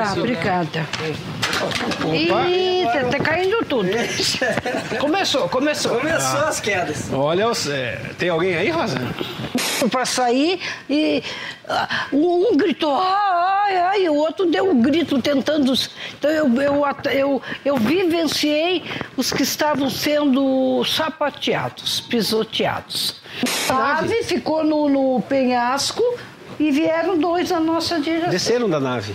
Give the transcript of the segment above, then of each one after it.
Ah, obrigada. Ih, tá, tá caindo tudo. Começou, começou. Começou as quedas. Olha, tem alguém aí, Rosa? Para sair e ah, um gritou, ai, ai, e o outro deu um grito tentando. Então eu, eu, eu, eu vivenciei os que estavam sendo sapateados, pisoteados. A ave ficou no, no penhasco e vieram dois na nossa direção. Desceram da nave.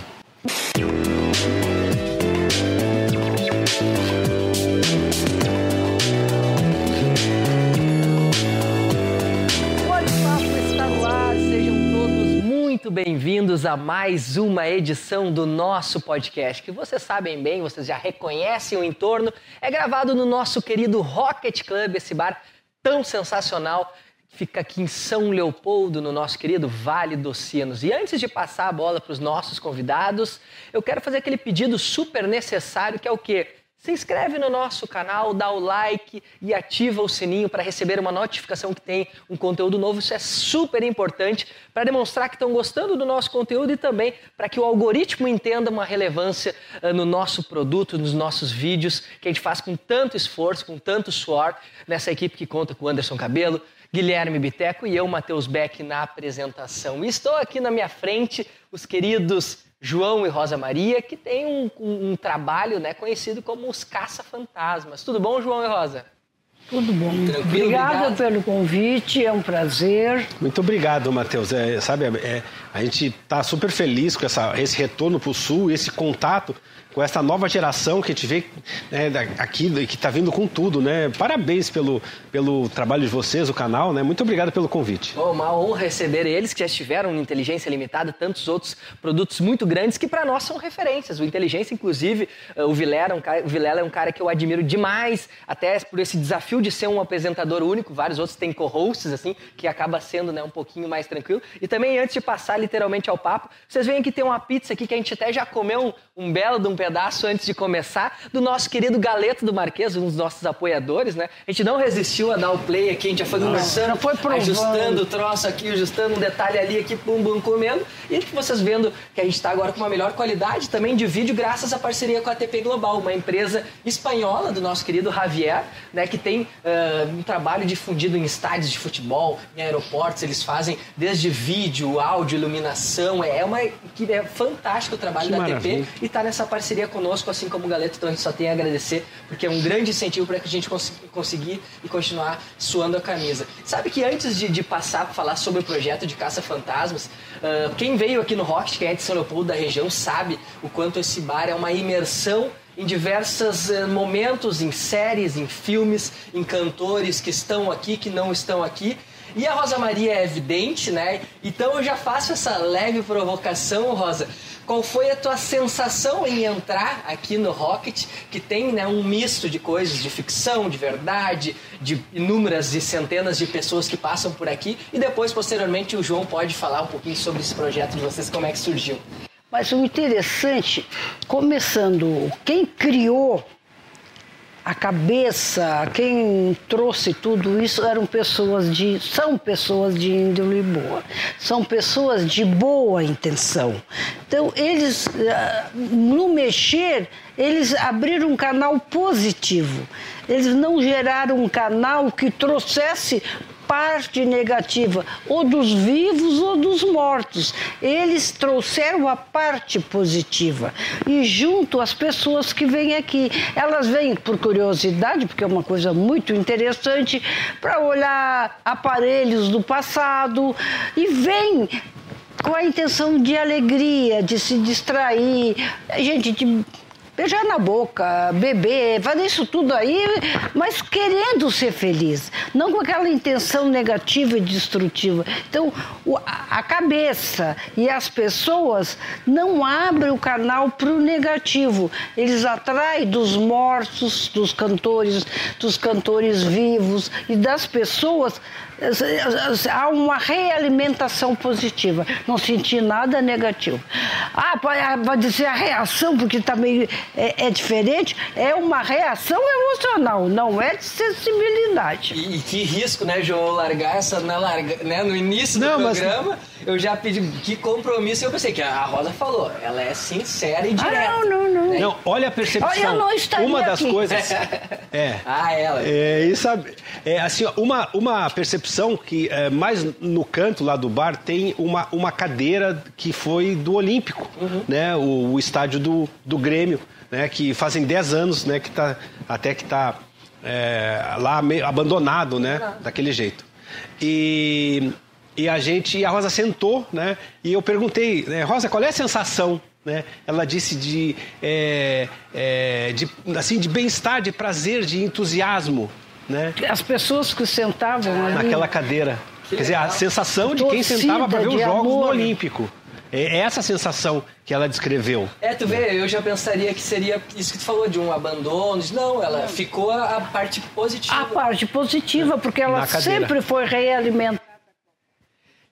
Bem-vindos a mais uma edição do nosso podcast, que vocês sabem bem, vocês já reconhecem o entorno, é gravado no nosso querido Rocket Club, esse bar tão sensacional fica aqui em São Leopoldo, no nosso querido Vale dos Sinos. E antes de passar a bola para os nossos convidados, eu quero fazer aquele pedido super necessário que é o quê? Se inscreve no nosso canal, dá o like e ativa o sininho para receber uma notificação que tem um conteúdo novo. Isso é super importante para demonstrar que estão gostando do nosso conteúdo e também para que o algoritmo entenda uma relevância ah, no nosso produto, nos nossos vídeos, que a gente faz com tanto esforço, com tanto suor, nessa equipe que conta com o Anderson Cabelo, Guilherme Biteco e eu, Matheus Beck, na apresentação. E estou aqui na minha frente os queridos João e Rosa Maria, que tem um, um- um trabalho né, conhecido como os Caça-Fantasmas. Tudo bom, João e Rosa? Tudo bom. Tranquilo, Obrigada obrigado. pelo convite, é um prazer. Muito obrigado, Matheus. É, sabe, é, a gente está super feliz com essa, esse retorno para o Sul, esse contato com essa nova geração que a gente vê né, aqui, que está vindo com tudo, né? Parabéns pelo, pelo trabalho de vocês, o canal, né? Muito obrigado pelo convite. Oh, uma honra receber eles que já estiveram no Inteligência Limitada, tantos outros produtos muito grandes que para nós são referências. O Inteligência, inclusive, eh, o Vilela, é um cara, o Vilela é um cara que eu admiro demais, até por esse desafio de ser um apresentador único. Vários outros têm co-hosts, assim, que acaba sendo né, um pouquinho mais tranquilo. E também, antes de passar literalmente ao papo, vocês veem que tem uma pizza aqui que a gente até já comeu um, um belo de um pedaço antes de começar, do nosso querido Galeto do Marquês, um dos nossos apoiadores, né? A gente não resistiu a dar o play aqui, a gente já foi conversando, já foi provando. ajustando o troço aqui, ajustando um detalhe ali, aqui, pum, bum, comendo. E vocês vendo que a gente está agora com uma melhor qualidade também de vídeo, graças à parceria com a ATP Global, uma empresa espanhola do nosso querido Javier, né, que tem ah, um trabalho difundido em estádios de futebol, em aeroportos, eles fazem desde vídeo, áudio, iluminação. É uma é fantástico o trabalho Que da maravilha. ATP e está nessa parceria conosco, assim como o Galeto, então a gente só tem a agradecer, porque é um grande incentivo para que a gente cons- conseguir e continuar suando a camisa. Sabe que antes de, de passar para falar sobre o projeto de Caça Fantasmas, ah, quem veio aqui no Rock, quem é de São Leopoldo da região, sabe o quanto esse bar é uma imersão em diversos eh, momentos, em séries, em filmes, em cantores que estão aqui, que não estão aqui. E a Rosa Maria é evidente, né? Então eu já faço essa leve provocação, Rosa. Qual foi a tua sensação em entrar aqui no Rocket, que tem né, um misto de coisas, de ficção, de verdade, de inúmeras e centenas de pessoas que passam por aqui, e depois, posteriormente, o João pode falar um pouquinho sobre esse projeto de vocês, como é que surgiu. Mas o interessante, começando, quem criou a cabeça, quem trouxe tudo isso eram pessoas de, são pessoas de índole boa, são pessoas de boa intenção. Então eles, ah, no mexer, eles abriram um canal positivo. Eles não geraram um canal que trouxesse parte negativa, ou dos vivos ou dos mortos. Eles trouxeram a parte positiva. E junto as pessoas que vêm aqui, elas vêm por curiosidade, porque é uma coisa muito interessante, para olhar aparelhos do passado e vêm com a intenção de alegria, de se distrair, gente, de beijar na boca, beber, fazer isso tudo aí, mas querendo ser feliz, não com aquela intenção negativa e destrutiva. Então, a cabeça e as pessoas não abrem o canal para o negativo. Eles atraem dos mortos, dos cantores, dos cantores vivos e das pessoas. Há uma realimentação positiva. Não senti nada negativo. Ah, pode pode dizer a reação, porque também é, é diferente, é uma reação emocional, não é de sensibilidade. E, e que risco, né, João, largar essa na larga, né, no início do Não, mas- programa eu já pedi que compromisso eu pensei que a Rosa falou. Ela é sincera e direta. Ah, não, não, não. né? Não, olha a percepção. Olha, eu não estaria uma das aqui. coisas. É. Ah, ela. É, isso, é assim, ó, uma, uma percepção que é, mais no canto lá do bar tem uma, uma cadeira que foi do Olímpico, né? O, o estádio do, do Grêmio, né? Que fazem 10 anos, né? Que tá, até que está lá meio abandonado, né? Daquele jeito. E, e a gente, e a Rosa sentou, né? E eu perguntei, né, Rosa, qual é a sensação? Né? Ela disse de, é, é, de, assim, de bem-estar, de prazer, de entusiasmo, né? As pessoas que sentavam ali. Naquela cadeira. Quer dizer, a legal. sensação de quem sentava para ver os jogos no amor. Olímpico. É essa sensação que ela descreveu. É, tu vê, eu já pensaria que seria isso que tu falou, de um abandono. Não, ela ficou a, a parte positiva. A parte positiva, porque ela sempre foi realimentada.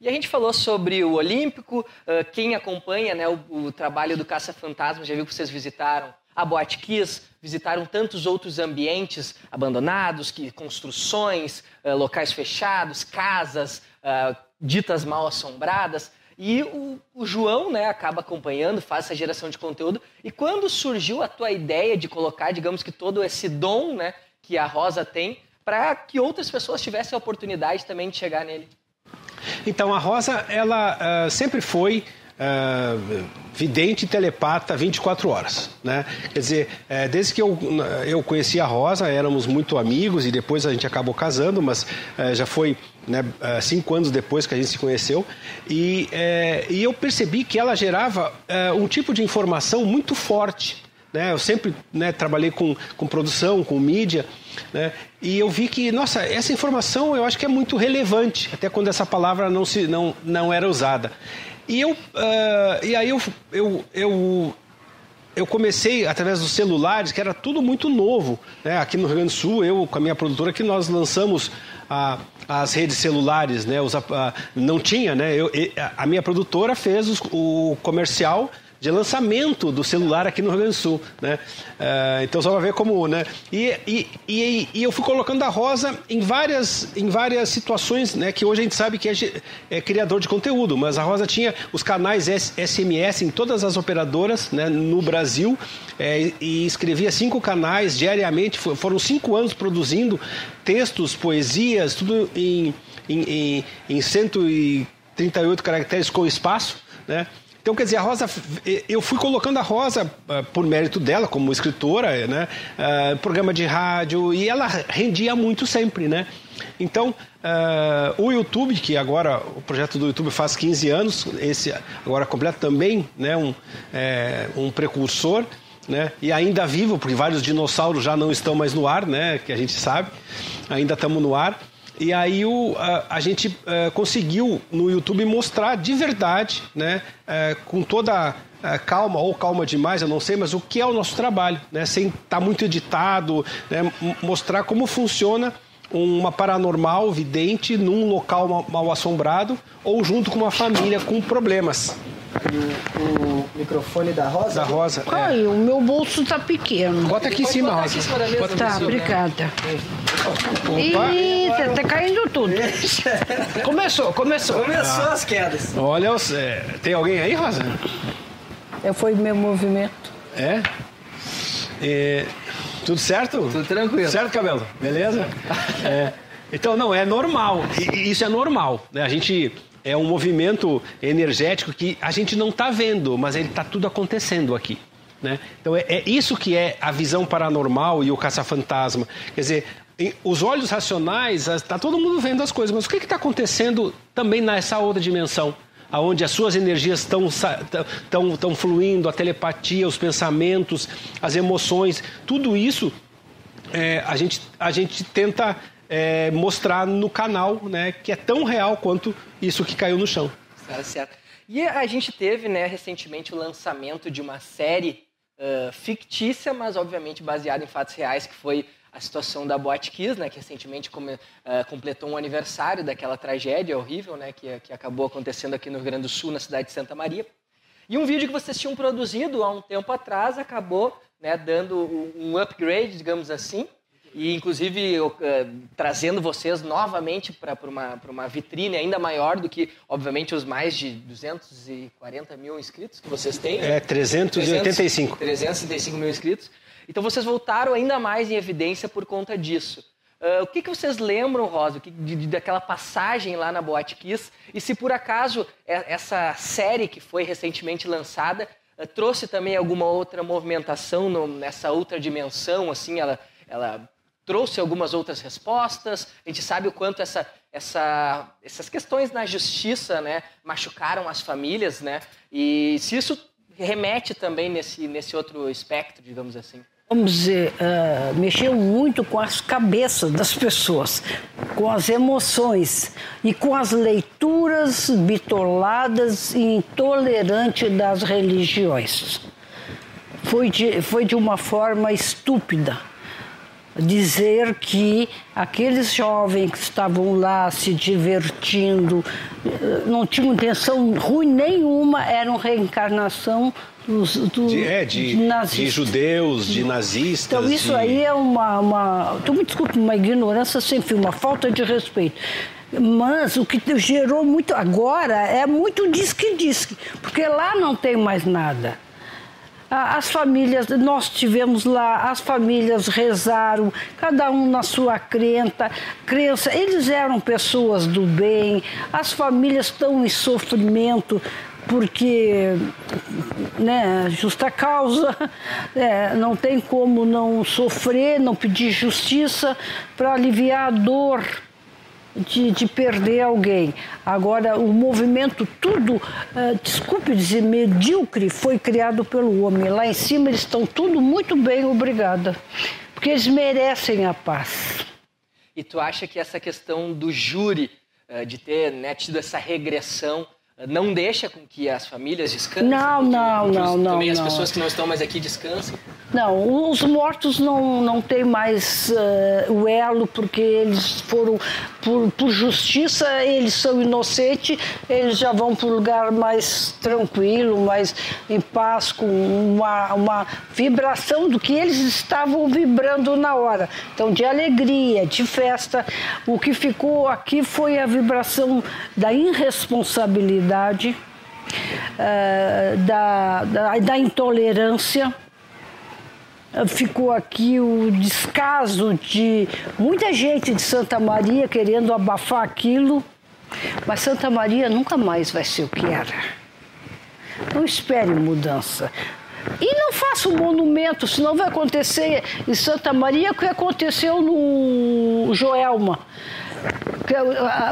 E a gente falou sobre o Olímpico, quem acompanha né, o, o trabalho do Caça Fantasma, já viu que vocês visitaram a Boate Kiss, visitaram tantos outros ambientes abandonados, que construções, locais fechados, casas ditas mal assombradas. E o, o João né, acaba acompanhando, faz essa geração de conteúdo. E quando surgiu a tua ideia de colocar, digamos que todo esse dom né, que a Rosa tem, para que outras pessoas tivessem a oportunidade também de chegar nele? Então, a Rosa, ela ah, sempre foi ah, vidente e telepata 24 horas, né? Quer dizer, eh, desde que eu, eu conheci a Rosa, éramos muito amigos e depois a gente acabou casando, mas eh, já foi né, ah, cinco anos depois que a gente se conheceu e, eh, e eu percebi que ela gerava um tipo de informação muito forte, né? Eu sempre né, trabalhei com, com produção, com mídia, né? e eu vi que, nossa, essa informação eu acho que é muito relevante, até quando essa palavra não, se, não, não era usada. E, eu, ah, e aí eu, eu, eu, eu comecei através dos celulares, que era tudo muito novo. Né? Aqui no Rio Grande do Sul, eu com a minha produtora, que nós lançamos a, as redes celulares, né? Os, a- não tinha, né? Eu, a minha produtora fez os- o comercial de lançamento do celular aqui no Rio Grande do Sul, né? Ah, então só para ver como, né? E, e, e, e eu fui colocando a Rosa em várias, em várias situações, né? Que hoje a gente sabe que é, é criador de conteúdo, mas a Rosa tinha os canais SMS em todas as operadoras, né? No Brasil é, e escrevia cinco canais diariamente. Fo- Foram cinco anos produzindo textos, poesias, tudo em, em, em, em 138 caracteres com espaço, né? Então, quer dizer, a Rosa, eu fui colocando a Rosa ah, por mérito dela como escritora, né? ah, programa de rádio, e ela rendia muito sempre, né? Então, ah, o YouTube, que agora o projeto do YouTube faz 15 anos, esse agora completo também, né? Um, é, um precursor, né? E ainda vivo, porque vários dinossauros já não estão mais no ar, né? Que a gente sabe, ainda estamos no ar. E aí o, a, a gente eh, conseguiu no YouTube mostrar de verdade, né, eh, com toda eh, calma ou calma demais, eu não sei, mas o que é o nosso trabalho, né, sem estar muito editado, né, mostrar como funciona uma paranormal vidente num local mal assombrado ou junto com uma família com problemas. O, microfone da Rosa? Da Rosa. é. Ai, o meu bolso tá pequeno. Bota aqui em cima, botar Rosa. aqui em cima da mesa, Bota Tá, obrigada. Ih, tá, tá caindo tudo. Começou, começou. Começou as quedas. Olha, é, tem alguém aí, Rosa? É, foi meu movimento. É? É, Tudo certo? Tudo tranquilo. Certo, cabelo? Beleza? É. Então, não, é normal. E Isso é normal. Né? A gente. É um movimento energético que a gente não está vendo, mas ele está tudo acontecendo aqui. Né? Então, é, é isso que é a visão paranormal e o caça-fantasma. Quer dizer, em- os olhos racionais, está todo mundo vendo as coisas, mas o que está acontecendo também nessa outra dimensão? aonde as suas energias estão fluindo, a telepatia, os pensamentos, as emoções, tudo isso é, a gente a gente tenta é, mostrar no canal, né, que é tão real quanto isso que caiu no chão. Tá certo. E a gente teve, né, recentemente o lançamento de uma série ah, fictícia, mas obviamente baseada em fatos reais, que foi a situação da Boate Kiss, né, que recentemente come- ah, completou um aniversário daquela tragédia horrível, né, que, que acabou acontecendo aqui no Rio Grande do Sul, na cidade de Santa Maria. E um vídeo que vocês tinham produzido há um tempo atrás acabou né, dando um upgrade, digamos assim. E inclusive eu, uh, trazendo vocês novamente para uma, uma vitrine ainda maior do que, obviamente, os mais de 240 mil inscritos que vocês têm. É, 385. 365 mil inscritos. Então vocês voltaram ainda mais em evidência por conta disso. Uh, o que, que vocês lembram, Rosa, de, de, daquela passagem lá na Boate Kiss? E se por acaso essa série que foi recentemente lançada uh, trouxe também alguma outra movimentação no, nessa outra dimensão, assim, ela, ela trouxe algumas outras respostas. A gente sabe o quanto essa, essa, essas questões na justiça né, machucaram as famílias, né? E se isso remete também nesse, nesse outro espectro, digamos assim vamos dizer, uh, mexeu muito com as cabeças das pessoas, com as emoções e com as leituras bitoladas e intolerantes das religiões. Foi de, foi de uma forma estúpida dizer que aqueles jovens que estavam lá se divertindo, eh, não tinham intenção ruim nenhuma, eram reencarnação dos, do, de, é, de, de, de, judeus, de nazistas. Então isso de... aí é uma, uma. Tu me desculpe, uma ignorância sem fim, uma falta de respeito. Mas o que gerou muito agora é muito disque-disque, porque lá não tem mais nada. As famílias, nós tivemos lá, as famílias rezaram, cada um na sua crença. Eles eram pessoas do bem, as famílias estão em sofrimento, porque, né, justa causa, é, não tem como não sofrer, não pedir justiça para aliviar a dor de, de, perder alguém. Agora, o movimento, tudo, uh, desculpe dizer, medíocre, foi criado pelo homem. Lá em cima eles estão tudo muito bem, obrigada, porque eles merecem a paz. E tu acha que essa questão do júri, uh, de ter né, tido essa regressão, não deixa com que as famílias descansem? Não, não, não, não. Também não. as pessoas que não estão mais aqui descansem? Não, os mortos não, não têm mais uh, o elo, porque eles foram, por, por justiça, eles são inocentes, eles já vão para um lugar mais tranquilo, mais em paz, com uma, uma vibração do que eles estavam vibrando na hora. Então, de alegria, de festa. O que ficou aqui foi a vibração da irresponsabilidade, uh, da, da, da intolerância ficou aqui o descaso de muita gente de Santa Maria querendo abafar aquilo, mas Santa Maria nunca mais vai ser o que era. Não espere mudança. E não faça um monumento, senão vai acontecer em Santa Maria o que aconteceu no Joelma.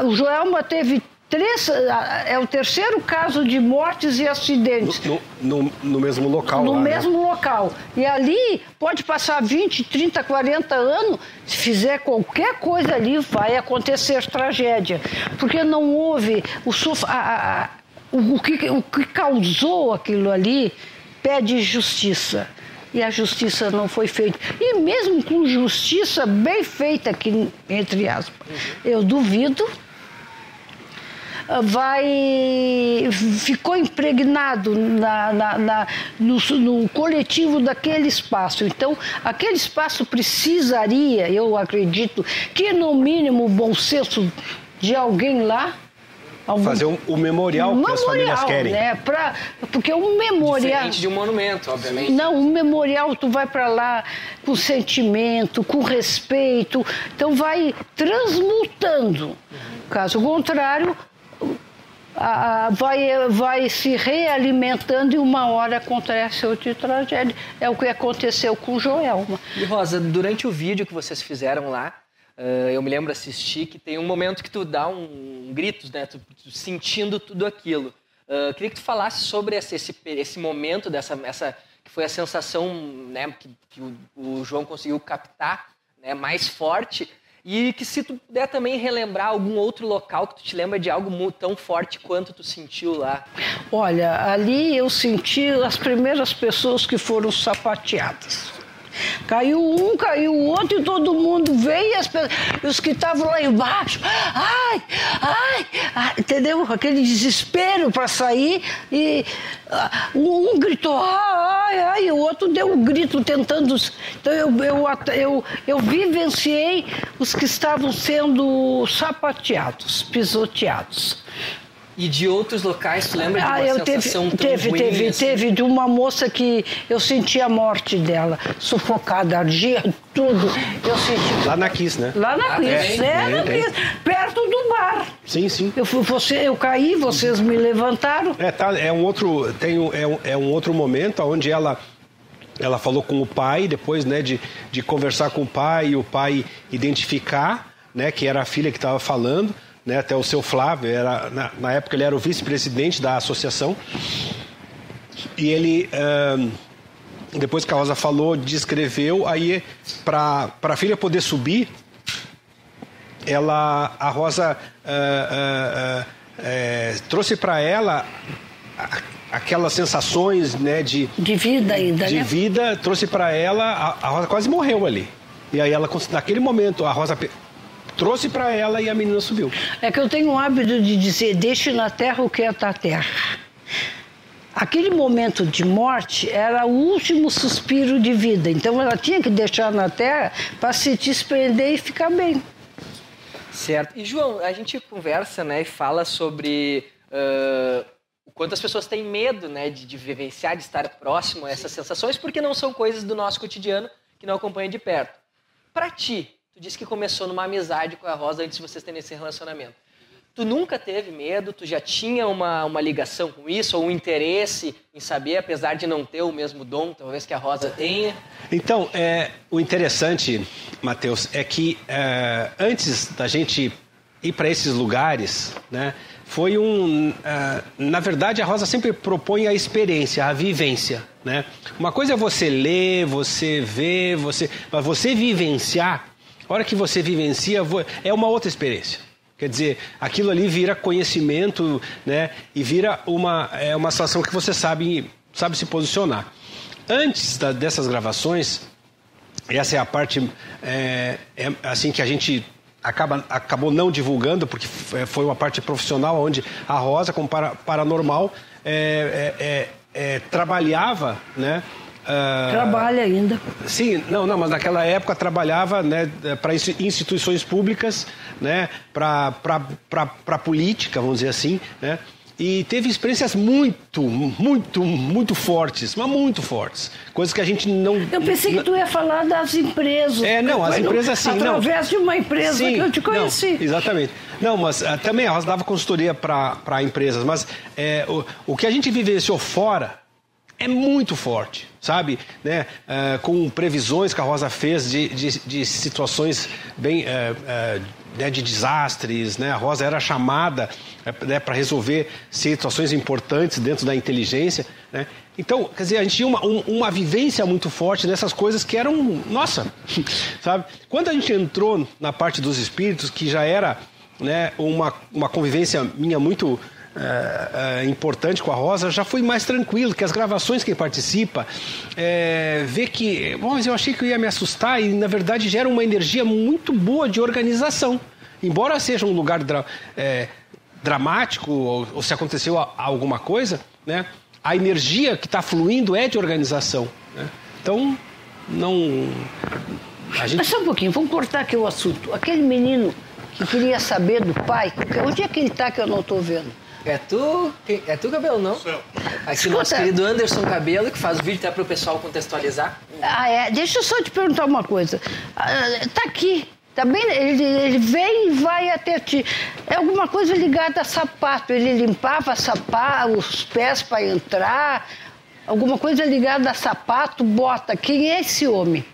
O Joelma teve Três, é o terceiro caso de mortes e acidentes. No, no, no mesmo local. No lá, né? mesmo né? local. E ali pode passar 20, 30, 40 anos, se fizer qualquer coisa ali, vai acontecer tragédia. Porque não houve o, a, a, o, o, que, o que causou aquilo ali pede justiça e a justiça não foi feita. E mesmo com justiça bem feita aqui, entre aspas, eu duvido vai ficou impregnado na, na, na no, no, coletivo daquele espaço. Então, aquele espaço precisaria, eu acredito, que no mínimo o bom senso de alguém lá Algum... Fazer o um, um memorial, um que memorial, as famílias querem. Né? Pra, porque um memorial. Diferente de um monumento, obviamente. Não, um memorial tu vai para lá com sentimento, com respeito. Então vai transmutando. Uhum. Caso contrário, vai, vai se realimentando e uma hora acontece outra tragédia. É o que aconteceu com Joelma. E Rosa, durante o vídeo que vocês fizeram lá, uh, eu me lembro assistir que tem um momento que tu dá um, um gritos, né? Tu, tu, sentindo tudo aquilo. Uh, queria que tu falasse sobre esse, esse, esse momento dessa essa que foi a sensação, né, que, que o, o João conseguiu captar, né, mais forte e que se tu puder também relembrar algum outro local que tu te lembra de algo tão forte quanto tu sentiu lá. Olha, ali eu senti as primeiras pessoas que foram sapateadas. Caiu um, caiu o outro e todo mundo veio e as os que estavam lá embaixo, ai, ai, ai entendeu? Aquele desespero para sair e uh, um gritou ai, ai, e o outro deu um grito tentando. Então eu, eu, eu, eu vivenciei os que estavam sendo sapateados, pisoteados. E de outros locais, tu lembra de uma Ah, eu sensação teve, tão teve, ruim teve, assim? teve de uma moça que eu senti a morte dela, sufocada, ardia, tudo. Eu senti. Lá na Kiss, né? Lá na Ah, tem? é, na Tem, Cris, perto do bar. Sim, sim. Eu, fui, você, eu caí, vocês me levantaram. É, tá, é um outro, tem um, é, um, é um outro momento onde ela ela falou com o pai depois, né, de, de conversar com o pai e o pai identificar, né, que era a filha que estava falando, né, até o seu Flávio era na, na época ele era o vice-presidente da associação e ele ahn, depois que a Rosa falou, descreveu, aí para a filha poder subir, ela, a Rosa ah, eh, trouxe para ela aquelas sensações né, de, De vida ainda, de né? vida, trouxe para ela, a, a Rosa quase morreu ali. E aí ela, naquele momento, a Rosa trouxe para ela e a menina subiu. É que eu tenho o hábito de dizer, deixe na terra o que é da terra. Aquele momento de morte era o último suspiro de vida. Então ela tinha que deixar na terra para se desprender e ficar bem. Certo. E João, a gente conversa, né, e fala sobre ah, o quanto as pessoas têm medo, né, de, de vivenciar, de estar próximo a essas sensações, porque não são coisas do nosso cotidiano que não acompanham de perto. Pra ti, tu disse que começou numa amizade com a Rosa antes de vocês terem esse relacionamento. Tu nunca teve medo? Tu já tinha uma, uma ligação com isso ou um interesse em saber, apesar de não ter o mesmo dom, talvez que a Rosa tenha? Então, é, o interessante, Matheus, é que é, antes da gente ir para esses lugares, né, foi um. é, na verdade, a Rosa sempre propõe a experiência, a vivência. Né? Uma coisa é você ler, você ver, você, mas você vivenciar, hora que você vivencia, é uma outra experiência. Quer dizer, aquilo ali vira conhecimento, né? E vira uma, é uma situação que você sabe, sabe se posicionar. Antes da- dessas gravações, essa é a parte é, é, assim que a gente acaba, acabou não divulgando, porque f- foi uma parte profissional onde a Rosa, como para, paranormal, é, é, é, é, trabalhava, né? Ah, Trabalha ainda. Sim, não, não, mas naquela época trabalhava né, para instituições públicas, né, para política, vamos dizer assim, né, e teve experiências muito, muito, muito fortes, mas muito fortes. Coisas que a gente não. Eu pensei que tu ia falar das empresas. É, não, as empresas sim, não. Através de uma empresa Sim, que eu te conheci. não, exatamente. Não, mas ah, também a Rosa dava consultoria para empresas, mas é, o, o que a gente vivenciou fora é muito forte, sabe? Né? Ah, com previsões que a Rosa fez de, de, de situações bem. ah, ah, né, de desastres, né? A Rosa era chamada né, para resolver situações importantes dentro da inteligência, né? Então, quer dizer, a gente tinha uma, um- uma vivência muito forte nessas coisas que eram, nossa, sabe? Quando a gente entrou na parte dos espíritos, que já era né, uma, uma convivência minha muito é, é, importante com a Rosa, já fui mais tranquilo, que as gravações quem participa é, vê que, bom, mas eu achei que eu ia me assustar e na verdade gera uma energia muito boa de organização. Embora seja um lugar dra- é, dramático ou, ou se aconteceu a- alguma coisa, né, a energia que está fluindo é de organização. né? Então, não. A gente Mas só um pouquinho, vamos cortar aqui o assunto. Aquele menino que queria saber do pai, onde é que ele está que eu não estou vendo? É tu? É tu, Cabelo, não? Aqui Escuta. nosso querido Anderson Cabelo, que faz o vídeo até para o pessoal contextualizar. Ah, é? Deixa eu só te perguntar uma coisa. Ah, tá aqui. Tá bem? Ele, ele vem e vai até ti. É alguma coisa ligada a sapato. Ele limpava sapato, os pés para entrar. Alguma coisa ligada a sapato, bota. Quem é esse homem?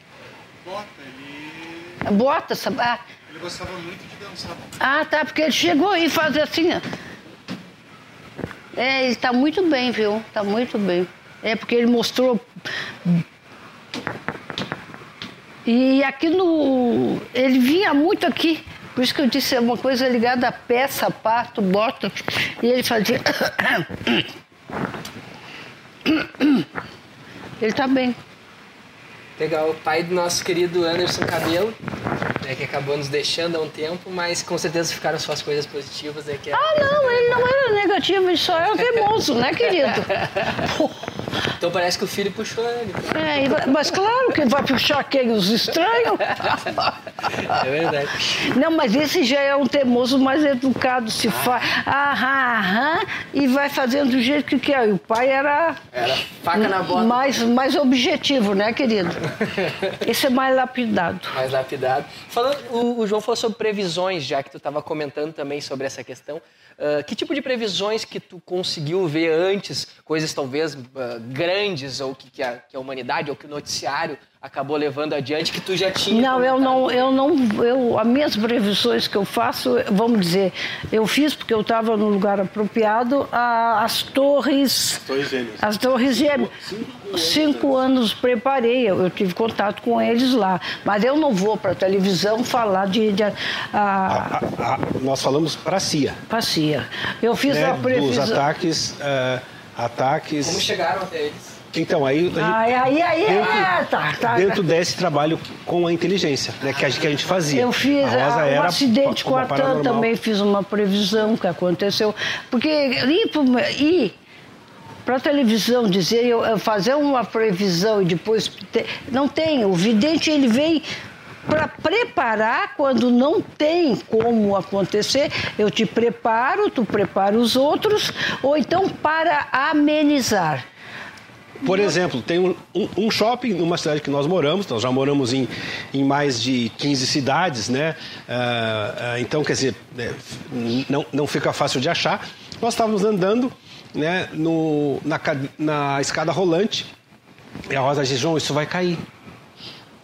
Bota, ele, Bota, sapato. ele gostava muito de dançar. Ah, tá, porque ele chegou e faz assim, ó. É, ele tá muito bem, viu? Tá muito bem. É porque ele mostrou. E aqui no. Ele vinha muito aqui. Por isso que eu disse é uma coisa ligada a pé, sapato, bota. E ele fazia. Ele tá bem. Legal, o pai do nosso querido Anderson Cabelo, né, que acabou nos deixando há um tempo, mas com certeza ficaram suas coisas positivas. Né, que é- Ah, não, ele não era negativo, ele só era teimoso, né, querido? Então parece que o filho puxou ele. É, mas claro que vai puxar quem? Os estranhos? É verdade. Não, mas esse já é um teimoso mais educado, se faz aham, aham, e vai fazendo do jeito que quer. E o pai era Era faca na bota. mais, mais objetivo, né, querido? Esse é mais lapidado. mais lapidado. Falando, o, o João falou sobre previsões, já que tu estava comentando também sobre essa questão. Ah, que tipo de previsões que tu conseguiu ver antes, coisas talvez ah, grandes ou que, que, a, que a humanidade ou que o noticiário acabou levando adiante que tu já tinha? Não, eu comentado? não, eu não, eu, as minhas previsões que eu faço, vamos dizer, eu fiz porque eu estava no lugar apropriado, a- as torres, Torres Gêmeas. as torres gêmeas. Cinco anos preparei, eu, eu tive contato com eles lá, mas eu não vou para a televisão falar de, de a, a, A- a- nós falamos para a CIA, passia. Eu fiz né, a dos previsão. ataques, eh, ataques. Como chegaram até eles? Então aí, a gente- Aí, aí, aí, dentro, é, tá, tá. dentro desse trabalho com a inteligência, né, que, a, gente- que a gente fazia. Eu fiz a Rosa ah, um era acidente com a TAM também, fiz uma previsão que aconteceu. Porque ir para a televisão dizer, eu, eu fazer uma previsão e depois. ter- não tem. O vidente ele vem para preparar quando não tem como acontecer. Eu te preparo, tu prepara os outros, ou então para amenizar. Por exemplo, tem um, um- shopping numa cidade que nós moramos, nós já moramos em, em mais de 15 cidades, né? Ah, ah, então, quer dizer, é, não, não fica fácil de achar. Nós estávamos andando né, no, na, na escada rolante e a Rosa disse, João, isso vai cair.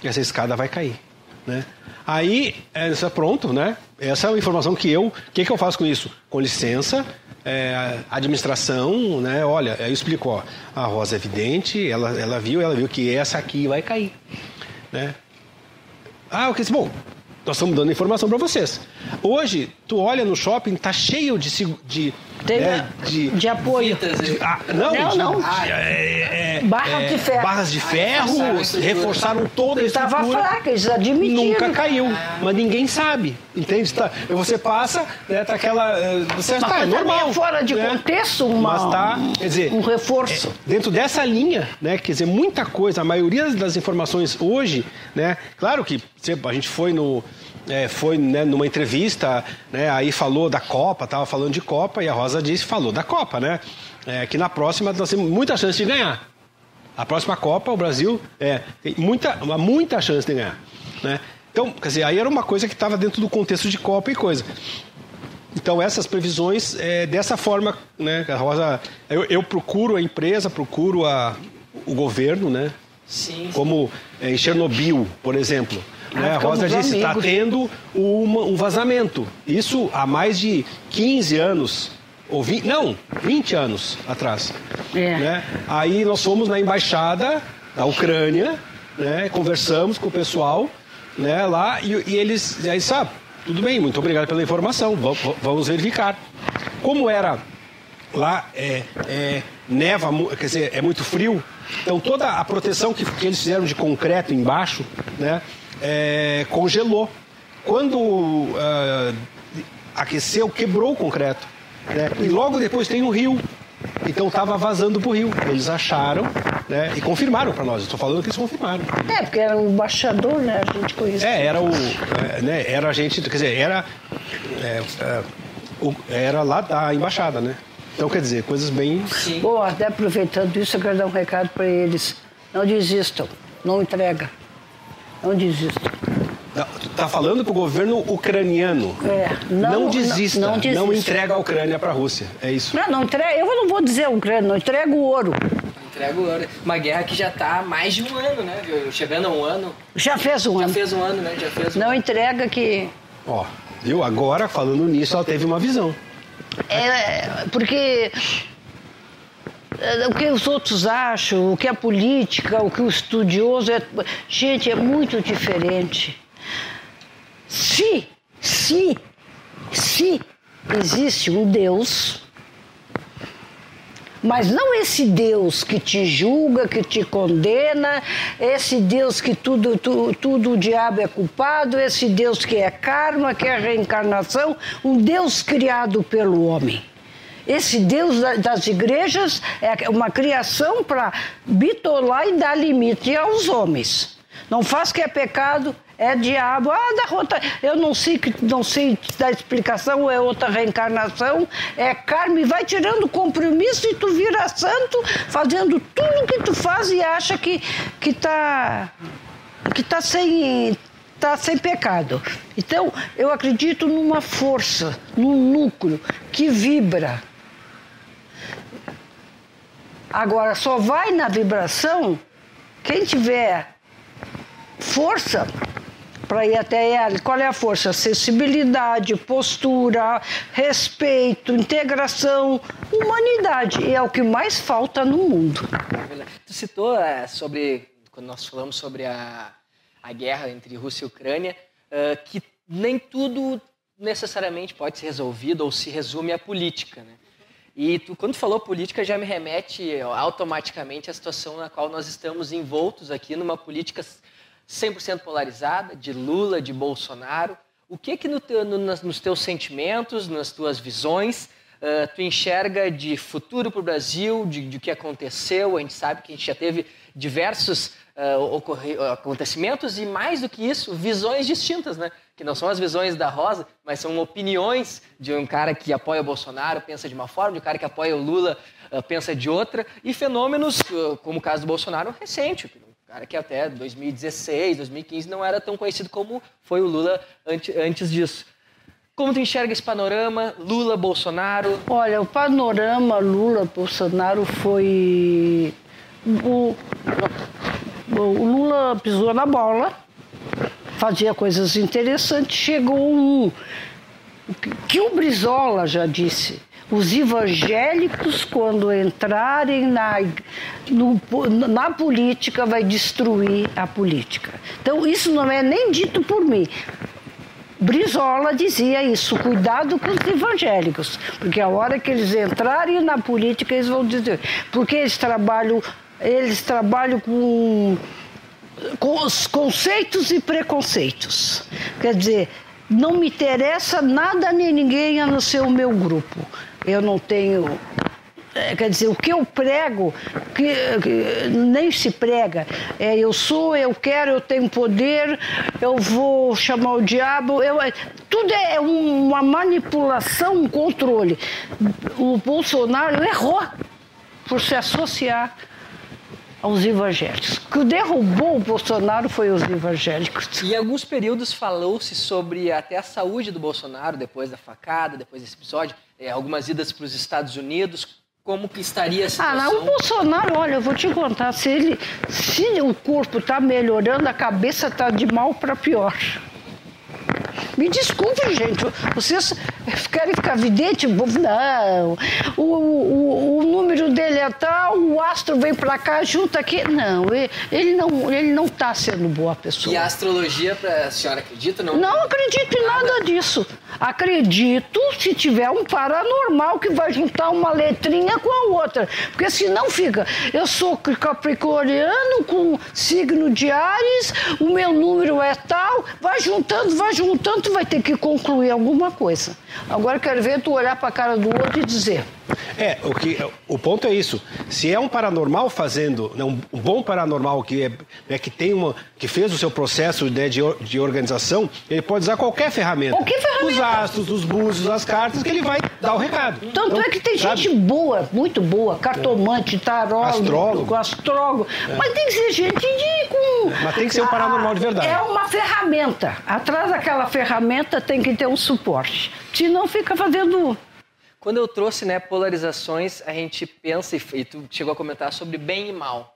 Essa escada vai cair. Né? Aí, é, pronto, né? Essa é a informação que eu... O que, que eu faço com isso? Com licença, é, administração, né? Olha, aí eu explico, ó, a Rosa é vidente, ela, ela viu, ela viu que essa aqui vai cair, né? Ah, ok, bom, nós estamos dando informação para vocês. Hoje, tu olha no shopping, tá cheio de... de, Tem, né, de, de apoio. De- ah, não, Não, de- não. de- é, é, Barra é, de ferro. Barras de ferro, reforçaram reforçaram toda a Estava estrutura. fraca, eles admitiram. Nunca caiu, mas ninguém sabe, entende? Tá, você passa, né, tá aquela... eh, Você Mas tá, é também normal. é fora de né? contexto uma, Mas tá, quer dizer... um reforço. é, dentro dessa linha, né, quer dizer, muita coisa, a maioria das informações hoje, né, claro que a gente foi no... é, foi né, numa entrevista, né, aí falou da Copa, tava falando de Copa, e a Rosa disse, falou da Copa, né? É, que na próxima nós temos muita chance de ganhar. A próxima Copa, o Brasil é, tem muita, uma- muita chance de ganhar. Né? Então, quer dizer, aí era uma coisa que estava dentro do contexto de Copa e coisa. Então, essas previsões, é, dessa forma, né, a Rosa, eu, eu procuro a empresa, procuro a, o governo, né? Sim. Como é, em Chernobyl, por exemplo. Ah, né? A Rosa disse, está tendo uma- um vazamento. Isso há mais de 15 anos, ou 20, não, 20 anos atrás. É. Né? Aí nós fomos na embaixada da Ucrânia, né? conversamos com o pessoal né? lá, e, e eles, aí sabe, tudo bem, muito obrigado pela informação, va- va- vamos verificar. Como era lá é, é, neva, quer dizer, é muito frio. Então toda a proteção que, que eles fizeram de concreto embaixo, né, é, congelou. Quando ah, aqueceu, quebrou o concreto. né, E logo depois tem o rio. Então estava vazando para o rio. Eles acharam né, e confirmaram para nós. Estou falando que eles confirmaram. É, porque era o embaixador, né? A gente conhecia. É, era o. é, né, era a gente. Quer dizer, era. é, é, era lá da embaixada, né? Então, quer dizer, coisas bem. Sim. Bom, até aproveitando isso, eu quero dar um recado para eles. Não desistam, não entrega. Não desistam. Tá falando pro governo ucraniano. É, não, não- desista, não- não, não desista. entrega a Ucrânia para a Rússia. É isso. Não, não entrega. Eu não vou dizer Ucrânia, não entrega o ouro. Entrega o ouro. Uma guerra que já tá há mais de um ano, né? viu? Chegando a um ano. Já fez um Já ano. fez um ano, né? Já fez um Não entrega que. Ó, viu? Agora, falando nisso, ela teve uma visão. É, porque o que os outros acham, o que a política, o que o estudioso é. Gente, é muito diferente. Se, se, se existe um Deus, mas não esse Deus que te julga, que te condena, esse Deus que tudo, tu- tudo o diabo é culpado, esse Deus que é karma, que é reencarnação, um Deus criado pelo homem. Esse Deus das igrejas é uma criação para bitolar e dar limite aos homens. Não faz que é pecado, é diabo. Ah, da rota. Eu não sei não sei da explicação, é outra reencarnação, é karma, vai tirando compromisso e tu vira santo, fazendo tudo que tu faz e acha que que tá que tá sem tá sem pecado. Então, eu acredito numa força, num núcleo que vibra. Agora, só vai na vibração quem tiver força para ir até ela. Qual é a força? Sensibilidade, postura, respeito, integração, humanidade. E é o que mais falta no mundo. Tu citou é, sobre, quando nós falamos sobre a, a guerra entre Rússia e Ucrânia, que nem tudo necessariamente pode ser resolvido ou se resume à política, né? E tu, quando falou política, já me remete automaticamente à situação na qual nós estamos envoltos aqui numa política 100% polarizada, de Lula, de Bolsonaro. O que que no teu, no, nos teus sentimentos, nas tuas visões, uh, tu enxerga de futuro para o Brasil, de, de o que aconteceu? A gente sabe que a gente já teve diversos uh, acontecimentos e, mais do que isso, visões distintas, né? Que não são as visões da Rosa, mas são opiniões de um cara que apoia o Bolsonaro, pensa de uma forma, de um cara que apoia o Lula, uh, pensa de outra, e fenômenos, como o caso do Bolsonaro, recente, cara que até 2016, 2015 não era tão conhecido como foi o Lula antes disso. Como tu enxerga esse panorama, Lula, Bolsonaro? Olha, o panorama Lula, Bolsonaro foi... O, o Lula pisou na bola, fazia coisas interessantes, chegou um... Que o Brizola já disse, os evangélicos, quando entrarem na, no, na política, vai destruir a política. Então, isso não é nem dito por mim. Brizola dizia isso, cuidado com os evangélicos, porque a hora que eles entrarem na política, eles vão dizer, porque eles trabalham, eles trabalham com, com os conceitos e preconceitos. Quer dizer, não me interessa nada nem ninguém a não ser o meu grupo eu não tenho é, quer dizer, o que eu prego, que, que, nem se prega, é eu sou, eu quero, eu tenho poder, eu vou chamar o diabo, eu, é, tudo é uma manipulação, um controle. O Bolsonaro errou por se associar aos evangélicos. O que derrubou o Bolsonaro foi os evangélicos. E em alguns períodos falou-se sobre até a saúde do Bolsonaro depois da facada, depois desse episódio é, algumas idas para os Estados Unidos. Como que estaria a situação? Ah, não, o Bolsonaro, olha, eu vou te contar, se, ele, se o corpo está melhorando, a cabeça está de mal para pior. Me desculpe, gente, vocês querem ficar vidente? Não. O, o, o número dele é tal, o astro vem para cá, junta aqui. Não, ele não ele não está sendo boa pessoa. E a astrologia, pra, a senhora acredita? Não, não acredito em nada disso. Acredito se tiver um paranormal que vai juntar uma letrinha com a outra. Porque senão fica. Eu sou capricorniano com signo de Ares, o meu número é tal, vai juntando, vai juntando, tu vai ter que concluir alguma coisa. Agora quero ver tu olhar para a cara do outro e dizer. É, o, que, o ponto é isso. Se é um paranormal fazendo, né, um, bom paranormal que, é, né, que, tem uma, que fez o seu processo né, de, de organização, ele pode usar qualquer ferramenta. Qualquer ferramenta. Os astros, os búzios, as cartas, que ele vai dar o recado. Tanto então, é que tem sabe? gente boa, muito boa, cartomante, tarólogo, astrólogo. astrólogo. É. Mas tem que ser gente de. Com, Mas tem que ser um paranormal de verdade. É uma ferramenta. Atrás daquela ferramenta tem que ter um suporte. Senão fica fazendo quando eu trouxe né, polarizações, a gente pensa, e tu chegou a comentar sobre bem e mal.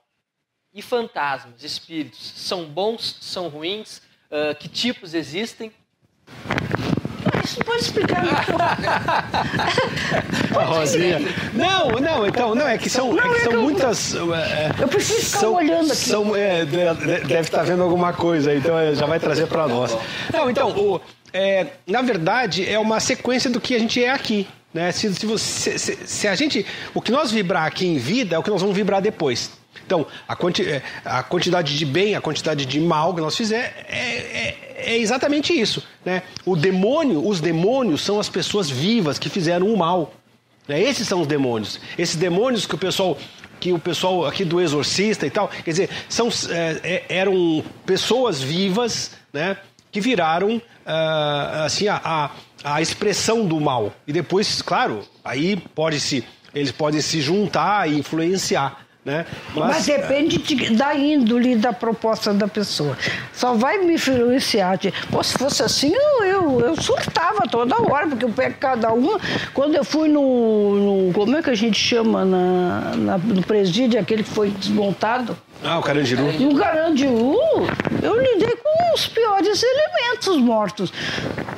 E fantasmas, espíritos, são bons, são ruins? Uh, que tipos existem? Isso pode explicar A Rosinha. Não, não, então, não, é que são, não, é que é são que eu, muitas. É, eu preciso ficar são, olhando aqui. São, é, deve estar vendo alguma coisa, então é, já vai trazer para nós. Não, então, o, é, na verdade, é uma sequência do que a gente é aqui. Né? Se, se, você, se, se, a gente, o que nós vibrar aqui em vida é o que nós vamos vibrar depois. Então, a, quanti, é, a quantidade de bem, a quantidade de mal que nós fizer é, é, é, exatamente isso. Né? O demônio, os demônios são as pessoas vivas que fizeram o mal. Né? Esses são os demônios. Esses demônios que o pessoal que o pessoal aqui do exorcista e tal, quer dizer, são, é, eram pessoas vivas, né, que viraram uh, assim a, a, a, expressão do mal. E depois, claro, aí pode se eles podem se juntar e influenciar. Né? Mas, Mas depende de, da índole da proposta da pessoa. Só vai me influenciar. De, Pô, se fosse assim, eu, eu, eu, surtava toda hora, porque eu pego cada uma. Quando eu fui no, no Como é que a gente chama? Na, na, no presídio, aquele que foi desmontado. Ah, o Carandiru. No Carandiru, eu lidei com os piores elementos mortos.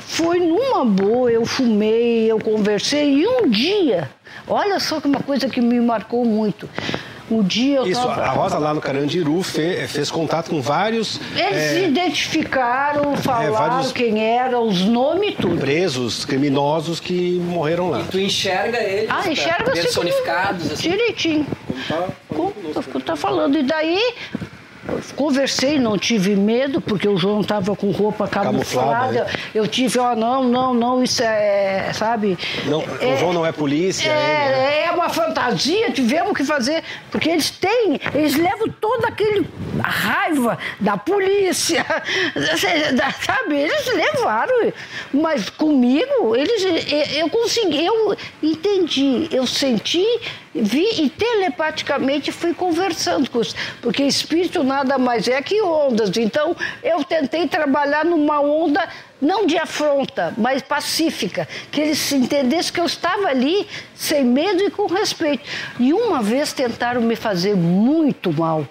Foi numa boa, eu fumei, eu conversei, e um dia, olha só que uma coisa que me marcou muito. O dia eu Isso, tava... a Rosa lá no Carandiru fez, fez contato com vários. Eles é, se identificaram, falaram é, vários quem era, os nomes e tudo. Presos, criminosos que morreram lá. E tu enxerga eles ah, enxerga personificados, assim, direitinho. Como tá, como tá falando. E daí Conversei, não tive medo, porque o João estava com roupa camuflada. Né? Eu tive, ó, oh, não, não, não, isso é, sabe? Não, é, o João não é polícia. É, é, é uma fantasia, tivemos que fazer, porque eles têm, eles levam toda aquele raiva da polícia, sabe? Eles levaram, mas comigo, eles, eu consegui, eu entendi, eu senti vi e telepaticamente fui conversando com os, porque espírito nada mais é que ondas. Então eu tentei trabalhar numa onda não de afronta, mas pacífica, que eles entendessem que eu estava ali sem medo e com respeito. E uma vez tentaram me fazer muito mal.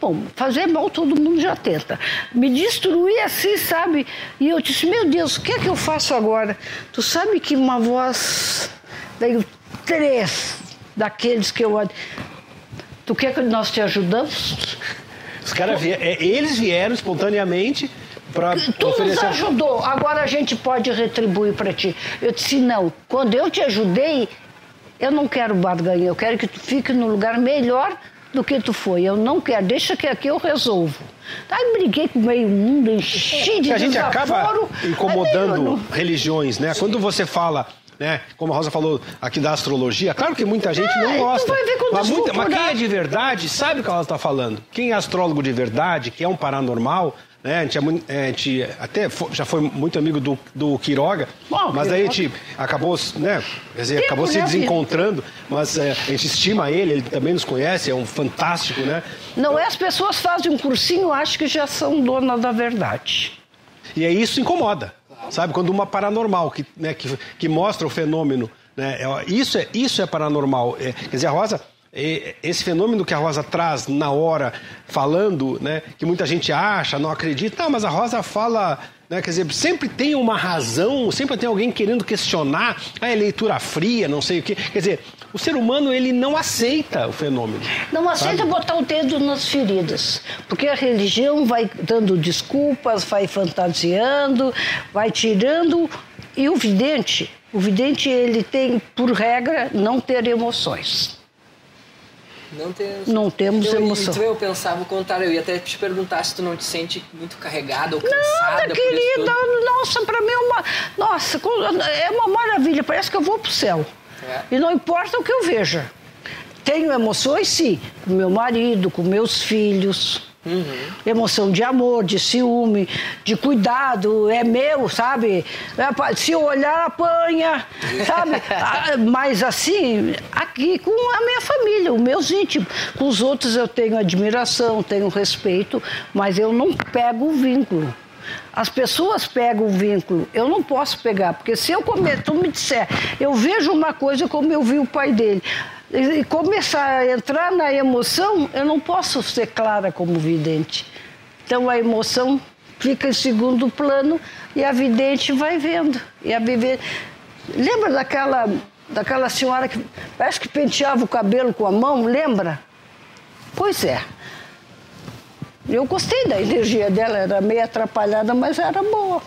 Bom, fazer mal todo mundo já tenta. Me destruir assim, sabe? E eu disse, meu Deus, o que é que eu faço agora? Tu sabe que uma voz veio três daqueles que eu. Tu quer que nós te ajudamos? Os caras vieram, é, eles vieram espontaneamente para Tu nos ajudou, agora a gente pode retribuir para ti. Eu disse, não, quando eu te ajudei, eu não quero barganha, eu quero que tu fique no lugar melhor do que tu foi. Eu não quero, deixa que aqui eu resolvo. Aí briguei com meio mundo, enchi de A gente acaba incomodando religiões, né? Quando você fala né? Como a Rosa falou aqui da astrologia, claro que muita gente é, não gosta. Mas, muita, mas quem é de verdade sabe o que a Rosa está falando. Quem é astrólogo de verdade, que é um paranormal, né? A gente, é, a gente até já foi muito amigo do, do Quiroga, Bom, mas aí a gente acabou, né? Dizer, acabou se desencontrando, mas é, a gente estima ele, ele também nos conhece, é um fantástico, né? Não é as pessoas fazem um cursinho, acho que já são donas da verdade. E aí isso incomoda. Sabe? Quando uma paranormal que, né, que, que mostra o fenômeno. Né, é, isso, é, isso é paranormal. É, quer dizer, a Rosa esse fenômeno que a Rosa traz na hora, falando, né, que muita gente acha, não acredita, não, mas a Rosa fala, né, quer dizer, sempre tem uma razão, sempre tem alguém querendo questionar, ah, é leitura fria, não sei o quê. Quer dizer, o ser humano ele não aceita o fenômeno. Não aceita sabe? botar o dedo nas feridas, porque a religião vai dando desculpas, vai fantasiando, vai tirando e o vidente, o vidente ele tem por regra não ter emoções. Não temos, não temos eu, emoção. Então eu pensava o contrário, eu ia até te perguntar se tu não te sente muito carregada ou cansada. Nada, querida, nossa, para mim é uma. Nossa, é uma maravilha, parece que eu vou pro céu. E não importa o que eu veja. Tenho emoções, sim, com meu marido, com meus filhos. Uhum. Emoção de amor, de ciúme, de cuidado, é meu, sabe? É, se eu olhar, apanha, sabe? Ah, mas assim, aqui com a minha família, os meus íntimos. Com os outros eu tenho admiração, tenho respeito, mas eu não pego o vínculo. As pessoas pegam o vínculo, eu não posso pegar, porque se eu comer, tu me disser, eu vejo uma coisa como eu vi o pai dele, e começar a entrar na emoção, eu não posso ser clara como vidente. Então a emoção fica em segundo plano e a vidente vai vendo. E a viver. Lembra daquela, daquela senhora que parece que penteava o cabelo com a mão? Lembra? Pois é. Eu gostei da energia dela, era meio atrapalhada, mas era boa.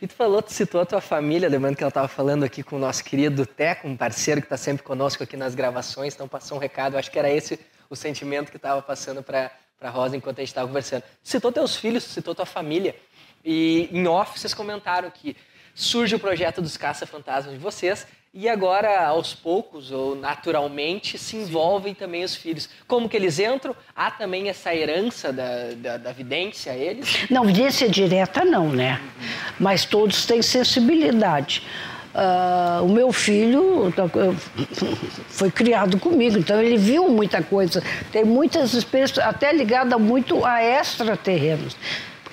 E tu falou, tu citou a tua família, lembrando que ela estava falando aqui com o nosso querido Teco, um parceiro que está sempre conosco aqui nas gravações, então passou um recado, acho que era esse o sentimento que estava passando para a Rosa enquanto a gente estava conversando. Citou teus filhos, citou tua família, e em off vocês comentaram que surge o projeto dos caça-fantasmas de vocês e agora, aos poucos ou naturalmente, se envolvem Sim. também os filhos. Como que eles entram? Há também essa herança da, da, da vidência a eles? Não, vidência direta não, né? Uhum. Mas todos têm sensibilidade. Uh, o meu filho foi criado comigo, então ele viu muita coisa. Tem muitas experiências, até ligada muito a extraterrenos.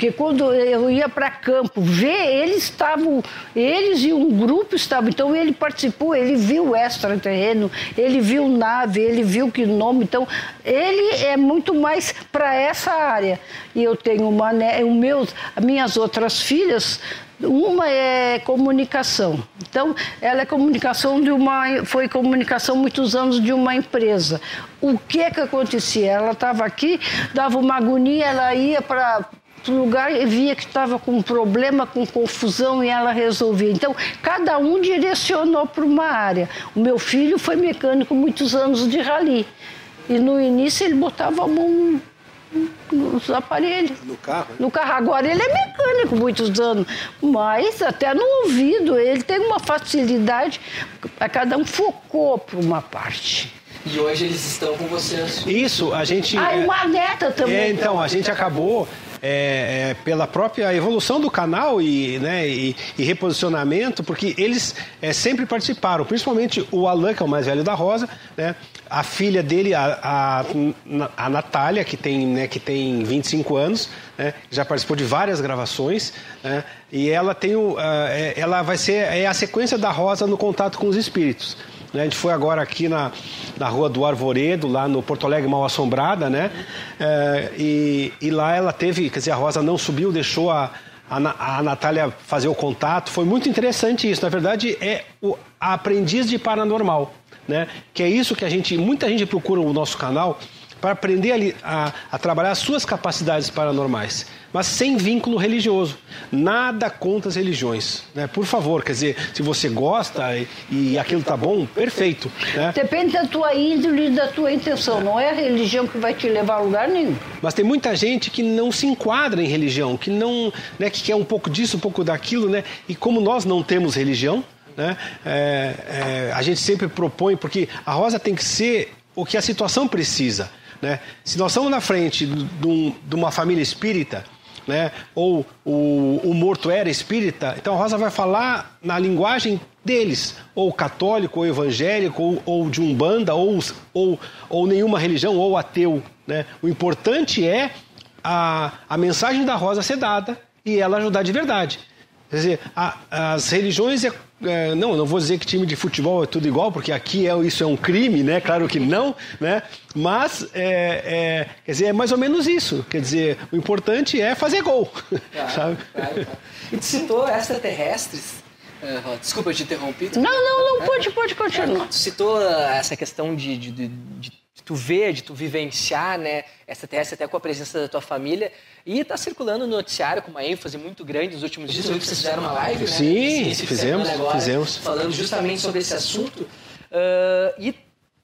Porque quando eu ia para campo ver, eles estavam, eles e um grupo estavam, então ele participou, ele viu extraterreno, ele viu nave, ele viu que nome, então ele é muito mais para essa área. E eu tenho uma, né, o meu, as minhas outras filhas, uma é comunicação. Então, ela é comunicação de uma. Foi comunicação muitos anos de uma empresa. O que é que acontecia? Ela estava aqui, dava uma agonia, ela ia para lugar e via que estava com um problema, com confusão e ela resolvia. Então, cada um direcionou para uma área. O meu filho foi mecânico muitos anos de rally. E no início ele botava a mão nos aparelhos. No carro? No carro. Agora ele é mecânico muitos anos, mas até no ouvido ele tem uma facilidade, cada um focou para uma parte. E hoje eles estão com vocês. Isso, a gente. Ah, é, uma neta também. É, então, a gente acabou é, é, pela própria evolução do canal e, né, e, e reposicionamento, porque eles é, sempre participaram, principalmente o Alan, que é o mais velho da Rosa, né, a filha dele, a, a, a Natália, que tem, né, que tem 25 anos, né, já participou de várias gravações, né, e ela tem o, uh, ela vai ser é a sequência da Rosa no contato com os espíritos. Né? A gente foi agora aqui na, na rua do Arvoredo, lá no Porto Alegre Mal Assombrada, né? É, e, e lá ela teve, quer dizer, a Rosa não subiu, deixou a, a, a Natália fazer o contato. Foi muito interessante isso. Na verdade, é o aprendiz de paranormal, né? Que é isso que a gente, muita gente procura o nosso canal para aprender a, a, a trabalhar as suas capacidades paranormais mas sem vínculo religioso. Nada contra as religiões. Né? Por favor, quer dizer, se você gosta e, e aquilo tá bom, perfeito. Né? Depende da tua índole e da tua intenção. Não é a religião que vai te levar a lugar nenhum. Mas tem muita gente que não se enquadra em religião, que não, né, que quer um pouco disso, um pouco daquilo, né? E como nós não temos religião, né? É, é, a gente sempre propõe, porque a rosa tem que ser o que a situação precisa. Né? Se nós estamos na frente de, uma família espírita, né? ou o, o morto era espírita, então a Rosa vai falar na linguagem deles, ou católico, ou evangélico, ou, ou de umbanda, ou, ou, ou nenhuma religião, ou ateu. Né? O importante é a, a mensagem da Rosa ser dada e ela ajudar de verdade. Quer dizer, a, as religiões é, é, não, não vou dizer que time de futebol é tudo igual, porque aqui é, isso é um crime, né? Claro que não, né? Mas é, é, quer dizer, é mais ou menos isso. Quer dizer, o importante é fazer gol. Claro, sabe? Claro, claro. E tu citou extraterrestres. Uh, desculpa te interromper. Não, não, não, pode, pode continuar. Tu citou essa questão de, de, de, de tu ver, de tu vivenciar, né, essa TS até com a presença da tua família. E está circulando no noticiário com uma ênfase muito grande nos últimos dias. Eu vi que vocês fizeram uma live, Sim, né? Sim, fizemos, agora, fizemos. Falando justamente sobre esse assunto. Uh, e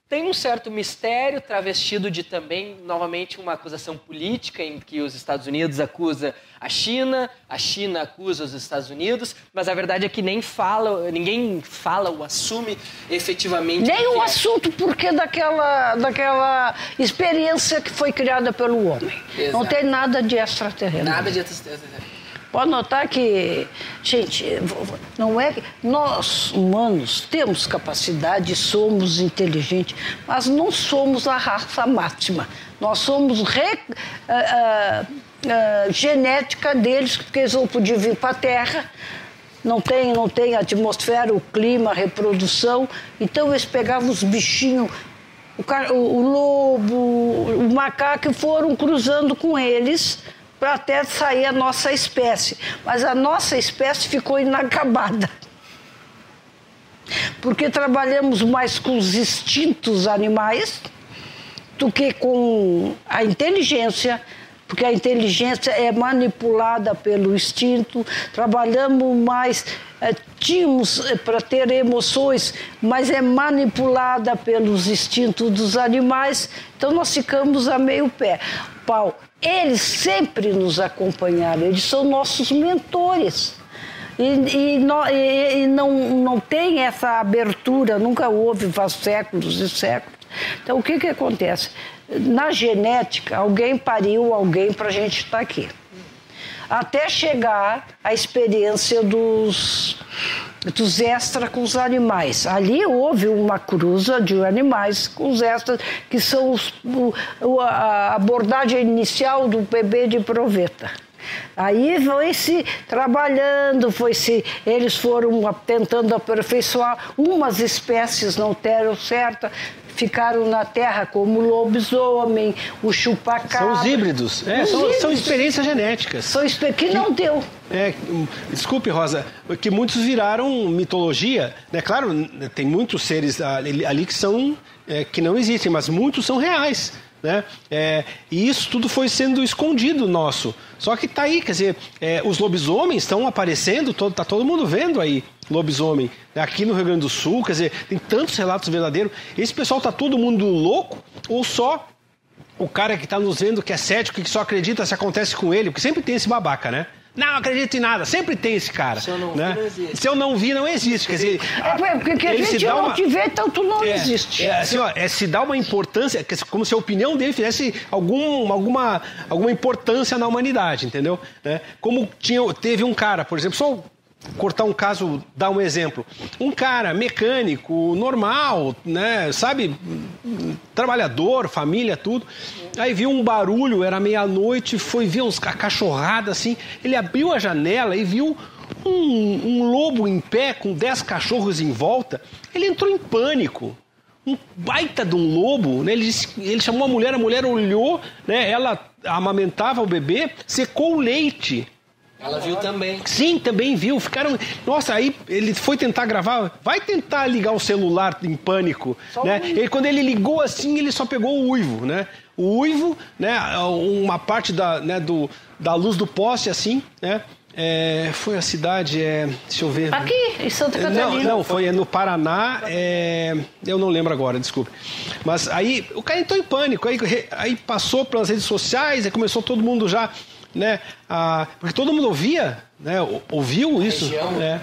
tem um certo mistério travestido de também, novamente, uma acusação política em que os Estados Unidos acusa a China, a China acusa os Estados Unidos, mas a verdade é que nem fala, ninguém fala ou assume efetivamente. Nem o é. assunto, porque daquela, daquela experiência que foi criada pelo homem. Exato. Não tem nada de extraterreno. Nada de extraterreno. Pode notar que, gente, não é que nós humanos temos capacidade, somos inteligentes, mas não somos a raça máxima. Nós somos re, uh, uh, uh, genética deles, porque eles vão poder vir para a Terra. Não tem, não tem atmosfera, o clima, a reprodução. Então eles pegavam os bichinhos o, o, lobo, o macaco e foram cruzando com eles para até sair a nossa espécie. Mas a nossa espécie ficou inacabada. Porque trabalhamos mais com os instintos animais do que com a inteligência, porque a inteligência é manipulada pelo instinto, trabalhamos mais, é, tínhamos é, para ter emoções, mas é manipulada pelos instintos dos animais, então nós ficamos a meio pé. Pau, eles sempre nos acompanharam, eles são nossos mentores. E, e, não, e- não, não tem essa abertura, nunca houve, faz séculos e séculos. Então, o que, que acontece? Na genética, alguém pariu alguém para a gente estar aqui. Até chegar à experiência dos, dos extra com os animais. Ali houve uma cruza de animais com os extras, que são os, o- a abordagem inicial do bebê de proveta. Aí foi se trabalhando, foi se eles foram tentando aperfeiçoar. Umas espécies não deram certo, ficaram na terra como o lobisomem, o chupacabra. São os híbridos. É, Os são, são híbridos. experiências genéticas. São espe- que não deu. É, desculpe, Rosa, que muitos viraram mitologia. Né? Claro, tem muitos seres ali, ali que são é, que não existem, mas muitos são reais. Né? É, e isso tudo foi sendo escondido nosso. Só que tá aí, quer dizer, é, os lobisomens estão aparecendo, todo, tá todo mundo vendo aí lobisomem. Aqui no Rio Grande do Sul, quer dizer, tem tantos relatos verdadeiros. Esse pessoal tá todo mundo louco ou só o cara que está nos vendo que é cético e que só acredita se acontece com ele, porque sempre tem esse babaca, né? Não acredito em nada, sempre tem esse cara. Se eu não vi, né? não existe. Se eu não vi, não existe. Quer dizer, É, porque a ele se gente dá não uma- te vê, então tu não é, existe. É, assim, ó, é se dá uma importância, como se a opinião dele fizesse algum, alguma, alguma importância na humanidade, entendeu? Né? Como tinha, teve um cara, por exemplo, só cortar um caso, dar um exemplo. Um cara mecânico, normal, né, sabe, trabalhador, família, tudo. Aí viu um barulho, era meia-noite, foi ver uns ca- cachorrada assim. Ele abriu a janela e viu um, um lobo em pé com dez cachorros em volta. Ele entrou em pânico um baita de um lobo, né? ele, disse- ele chamou a mulher, a mulher olhou, né? ela amamentava o bebê, secou o leite. Ela viu também. Sim, também viu. Ficaram. Nossa, aí ele foi tentar gravar. Vai tentar ligar o celular em pânico. Só Né? um- Ele, quando ele ligou assim, ele só pegou o uivo, né? O uivo, né? Uma parte da, né, do, da luz do poste, assim, né? É, foi a cidade, é, deixa eu ver. Aqui, em Santa Não, Catarina. não, foi no Paraná, é, eu não lembro agora, desculpe. Mas aí o cara entrou em pânico, aí, aí passou pelas redes sociais, aí começou todo mundo já, né? A, porque todo mundo ouvia, né? ou- Ouviu isso. região. né?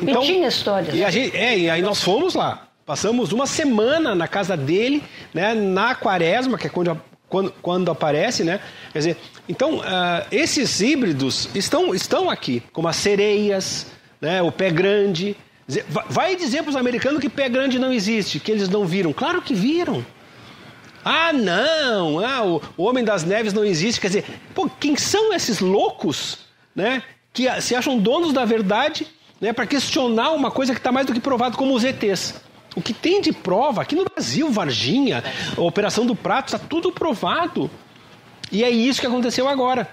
E tinha histórias. E, a gente, é, e aí nós fomos lá. Passamos uma semana na casa dele, né? Na quaresma, que é quando, quando, quando aparece, né? Quer dizer, então, ah, esses híbridos estão, estão aqui, como as sereias, né? o pé grande. Vai dizer para os americanos que pé grande não existe, que eles não viram. Claro que viram. Ah, não! Ah, o, Homem das Neves não existe. Quer dizer, pô, quem são esses loucos, né? Que se acham donos da verdade, né? Para questionar uma coisa que está mais do que provado como os ETs. O que tem de prova aqui no Brasil, Varginha, Operação do Prato, está tudo provado. E é isso que aconteceu agora.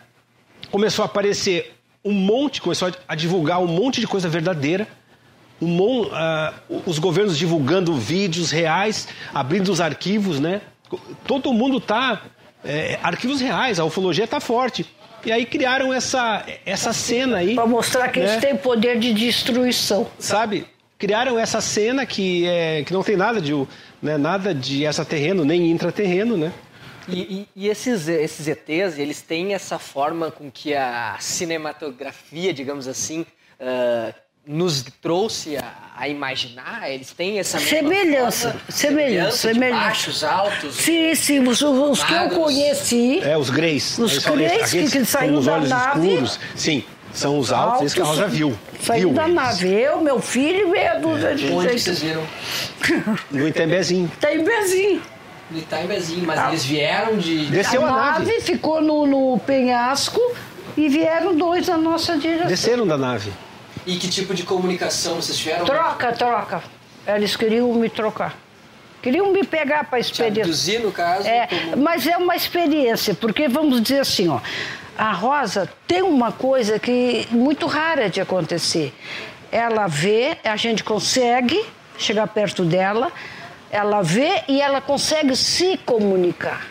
Começou a aparecer um monte, começou a- divulgar um monte de coisa verdadeira. Um ah, os governos divulgando vídeos reais, abrindo os arquivos, né? Todo mundo tá é, arquivos reais, a ufologia tá forte. E aí criaram essa essa cena aí, Para mostrar que né? eles têm poder de destruição. sabe? Criaram essa cena que é que não tem nada de né, nada de extraterreno nem intraterreno, né? E, e- e esses, esses ETs, eles têm essa forma com que a cinematografia, digamos assim, ah, nos trouxe a, a imaginar? Eles têm essa mesma Semelhança, forma? semelhança, de semelhança. baixos, altos? Sim, sim, os, os que eu conheci, É os greys. Os são greys que- que saíram os da nave. escuros. Sim, são os altos, esses que a Rosa viu. Saiu da eles. nave. Eu, meu filho e meia dúzia de Onde vocês viram? No Itembezinho. Tem bezinho. No Itambezinho, mas eles vieram de... Desceu a a nave. nave ficou no, no penhasco e vieram dois na nossa direção. Desceram da nave. E que tipo de comunicação vocês tiveram? Troca, troca. Eles queriam me trocar. Queriam me pegar para experiência. abduzir, no caso? É, como- mas é uma experiência, porque vamos dizer assim, ó, a Rosa tem uma coisa que muito rara de acontecer. Ela vê, a gente consegue chegar perto dela, ela vê e ela consegue se comunicar.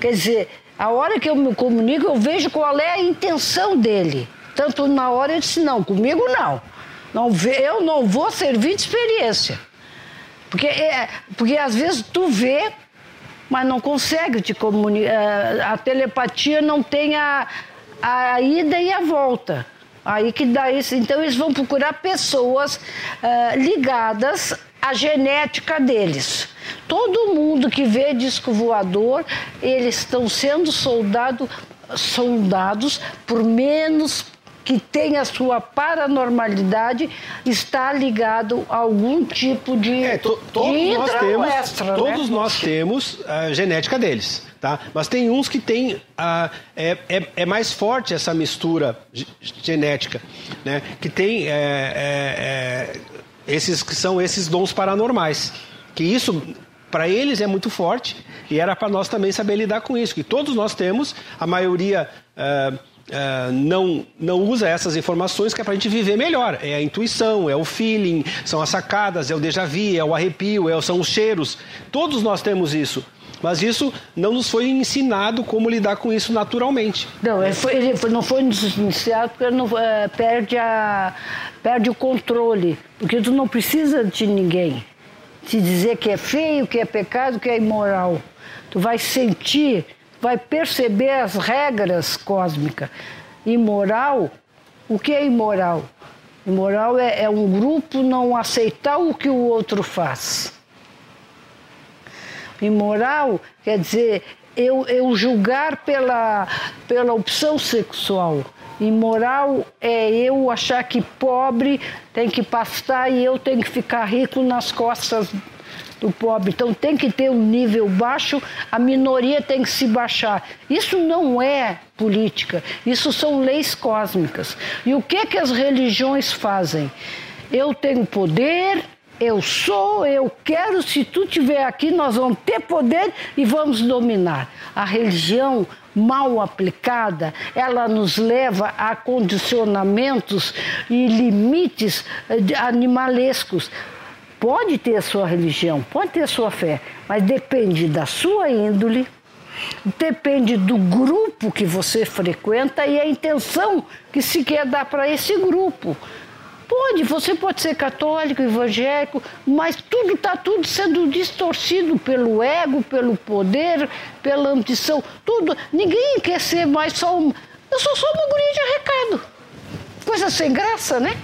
Quer dizer, a hora que eu me comunico, eu vejo qual é a intenção dele. Tanto na hora eu disse, não, comigo não. não eu não vou servir de experiência. Porque, é, porque às vezes tu vê, mas não consegue te comunicar. A telepatia não tem a, a ida e a volta. Aí que dá isso. Então eles vão procurar pessoas uh, ligadas à genética deles. Todo mundo que vê disco voador, eles estão sendo soldado, soldados por menos que tem a sua paranormalidade está ligado a algum tipo de, é, to, todos de nós temos, extra, né? todos né? nós temos a genética deles, tá? Mas tem uns que tem a, é, é, é mais forte essa mistura genética, né? Que tem é, é, é, esses que são esses dons paranormais, que isso para eles é muito forte e era para nós também saber lidar com isso, que todos nós temos, a maioria uh, não, não usa essas informações que é para a gente viver melhor. É a intuição, é o feeling, são as sacadas, é o déjà vu, é o arrepio, é, são os cheiros. Todos nós temos isso. Mas isso não nos foi ensinado como lidar com isso naturalmente. Não, ele, foi, ele não foi ensinado porque não, uh, perde, a, perde o controle. Porque tu não precisa de ninguém te dizer que é feio, que é pecado, que é imoral. Tu vai sentir, vai perceber as regras cósmicas. Imoral, o que é imoral? Imoral é, é um grupo não aceitar o que o outro faz. Imoral quer dizer eu, eu julgar pela, pela opção sexual. Imoral é eu achar que pobre tem que pastar e eu tenho que ficar rico nas costas do pobre. Então tem que ter um nível baixo, a minoria tem que se baixar. Isso não é política, isso são leis cósmicas. E o que que as religiões fazem? Eu tenho poder, eu sou, eu quero, se tu estiver aqui, nós vamos ter poder e vamos dominar. A religião mal aplicada, ela nos leva a condicionamentos e limites eh, animalescos. Pode ter a sua religião, pode ter a sua fé, mas depende da sua índole, depende do grupo que você frequenta e a intenção que se quer dar para esse grupo. Pode, você pode ser católico, evangélico, mas tudo está tudo sendo distorcido pelo ego, pelo poder, pela ambição, tudo. Ninguém quer ser mais só um. Eu sou só uma guria de recado. Coisa sem graça, né?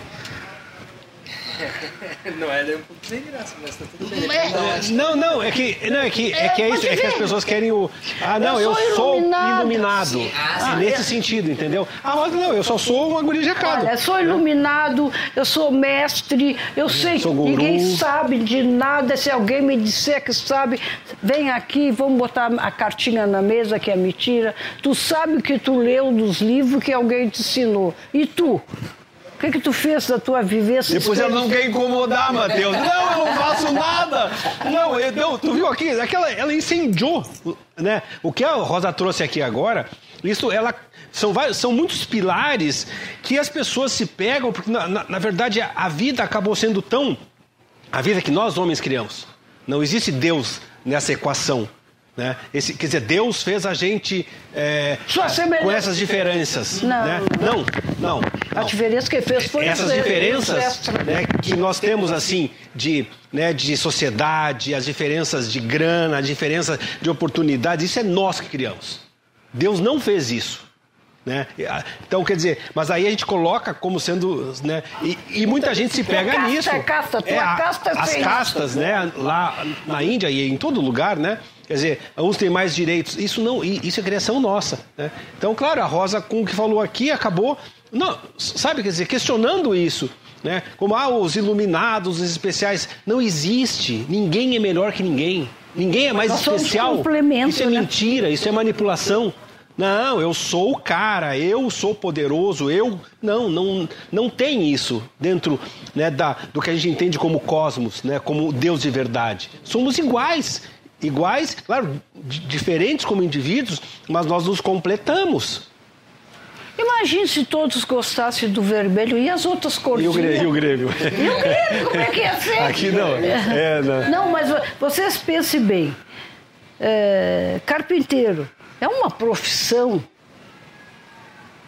não é nem um pouco sem graça, mas tá tudo bem. É, não, não, é que, não, é, que, é, que é isso, é que as pessoas querem o. Ah, não, eu, eu sou iluminado. iluminado. Ah, nesse é. sentido, entendeu? Ah, mas não, eu só sou uma guria de recado. Olha, sou iluminado, eu sou mestre, eu sei que ninguém sabe de nada. Se alguém me disser que sabe, vem aqui, vamos botar a cartinha na mesa que é mentira. Tu sabe o que tu leu dos livros que alguém te ensinou. E tu? O que, que tu fez da tua vivência? Depois ela não quer incomodar, Matheus. Não, eu não faço nada. Não, eu, não tu viu aqui? Aquela, ela incendiou, né? O que a Rosa trouxe aqui agora, isso ela são, vários, são muitos pilares que as pessoas se pegam, porque na, na, na verdade a vida acabou sendo tão. A vida que nós homens criamos. Não existe Deus nessa equação. Né? Esse, quer dizer, Deus fez a gente é, com essas diferenças. Não, né? não, não, A diferença que fez foi essas diferenças né, que nós temos assim de, né, de sociedade, as diferenças de grana, a diferença de oportunidades. Isso é nós que criamos. Deus não fez isso. Né? Então, quer dizer, mas aí a gente coloca como sendo. Né? E, e muita gente se pega casta, nisso. É casta, tua é, a, casta As castas, né? Lá na Índia e em todo lugar, né? Quer dizer, uns têm mais direitos. Isso não, isso é criação nossa. Né? Então, claro, a Rosa, com o que falou aqui, acabou. Não, sabe, quer dizer, questionando isso. Né? Como ah, os iluminados, os especiais. Não existe. Ninguém é melhor que ninguém. Ninguém é mais especial. Isso é né? mentira, isso é manipulação. Não, eu sou o cara, eu sou poderoso, eu. Não, não, não tem isso dentro né, da, do que a gente entende como cosmos, né, como Deus de verdade. Somos iguais. Iguais, claro, diferentes como indivíduos, mas nós nos completamos. Imagine se todos gostassem do vermelho e as outras cores. E o Grêmio? E o Grêmio, como é que ia ser? Aqui não. É, não. não, mas vocês pensem bem. É, carpinteiro é uma profissão.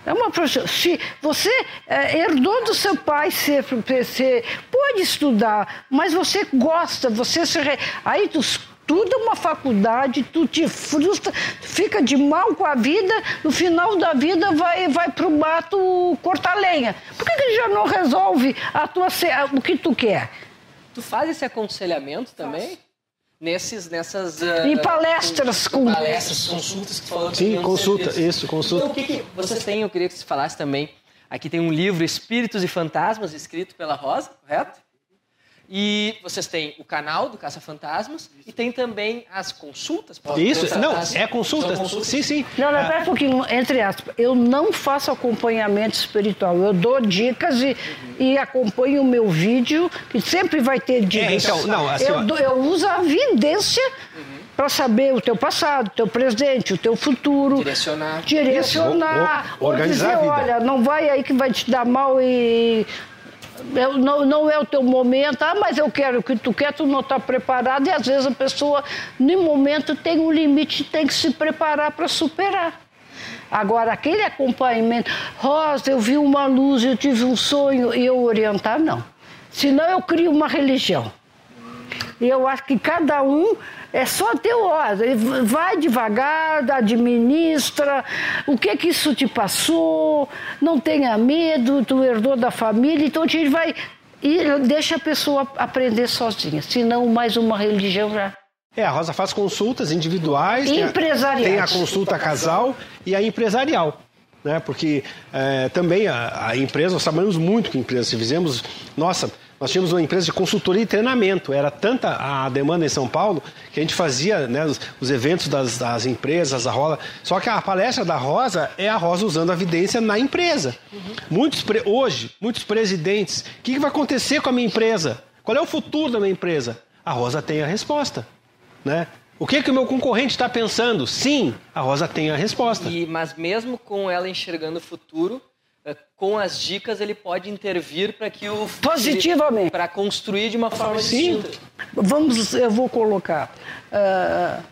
É uma profissão. Se você é, herdou do seu pai ser, ser, pode estudar, mas você gosta, você se. Aí tu é uma faculdade, tu te frustra, fica de mal com a vida, no final da vida vai, vai pro mato cortar lenha. Por que, que já não resolve a tua, o que tu quer? Tu faz esse aconselhamento também? Nesses, nessas... Uh, em palestras. Com. Palestras, consultas que falou Sim, consulta, isso, consulta. Então, o que, que vocês têm, eu queria que você falasse também, aqui tem um livro, Espíritos e Fantasmas, escrito pela Rosa, correto? E vocês têm o canal do Caça Fantasmas e tem também as consultas. Isso, não, é consulta. Sim, sim. Não, não, pera um pouquinho, entre aspas. Eu não faço acompanhamento espiritual. Eu dou dicas e, e acompanho o meu vídeo, que sempre vai ter dicas. É, então, não, assim, eu, eu uso a vidência. Uhum para saber o teu passado, o teu presente, o teu futuro. Direcionar. Direcionar. O, o, organizar dizer, a vida. olha, não vai aí que vai te dar mal e não, não é o teu momento, ah, mas eu quero o que tu quer, tu não está preparado, e às vezes a pessoa, no momento, tem um limite, tem que se preparar para superar. Agora, aquele acompanhamento, Rosa, eu vi uma luz, eu tive um sonho, e eu orientar, não. Senão eu crio uma religião. E eu acho que cada um é só teu ordem. Vai devagar, administra. O que que isso te passou? Não tenha medo, tu herdou da família. Então a gente vai e deixa a pessoa aprender sozinha. Senão mais uma religião já. É, a Rosa faz consultas individuais. Empresariais. Tem a, tem a consulta casal e a empresarial né? Porque é, também a, a, empresa, nós trabalhamos muito com empresas. Se fizemos, nossa, nós tínhamos uma empresa de consultoria e treinamento. Era tanta a demanda em São Paulo que a gente fazia né, os, os, eventos das, das, empresas, a Rosa. Só que a palestra da Rosa é a Rosa usando a evidência na empresa. Uhum. Muitos hoje, muitos presidentes, o que, que vai acontecer com a minha empresa? Qual é o futuro da minha empresa? A Rosa tem a resposta, né? O que, que o meu concorrente está pensando? Sim, a Rosa tem a resposta. E, mas mesmo com ela enxergando o futuro, com as dicas ele pode intervir para que o positivamente para construir de uma forma Sim. distinta. Vamos, eu vou colocar. Uh,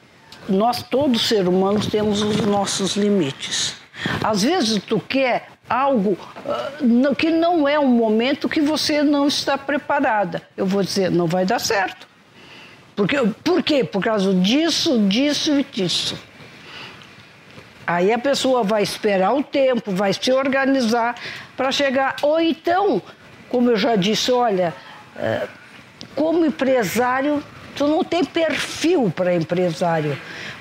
nós todos seres humanos temos os nossos limites. Às vezes tu quer algo uh, que não é um momento que você não está preparada. Eu vou dizer, não vai dar certo. Porque, por quê? Por causa disso, disso e disso. Aí a pessoa vai esperar o tempo, vai se organizar para chegar. Ou então, como eu já disse, olha, é, como empresário, tu não tem perfil para empresário,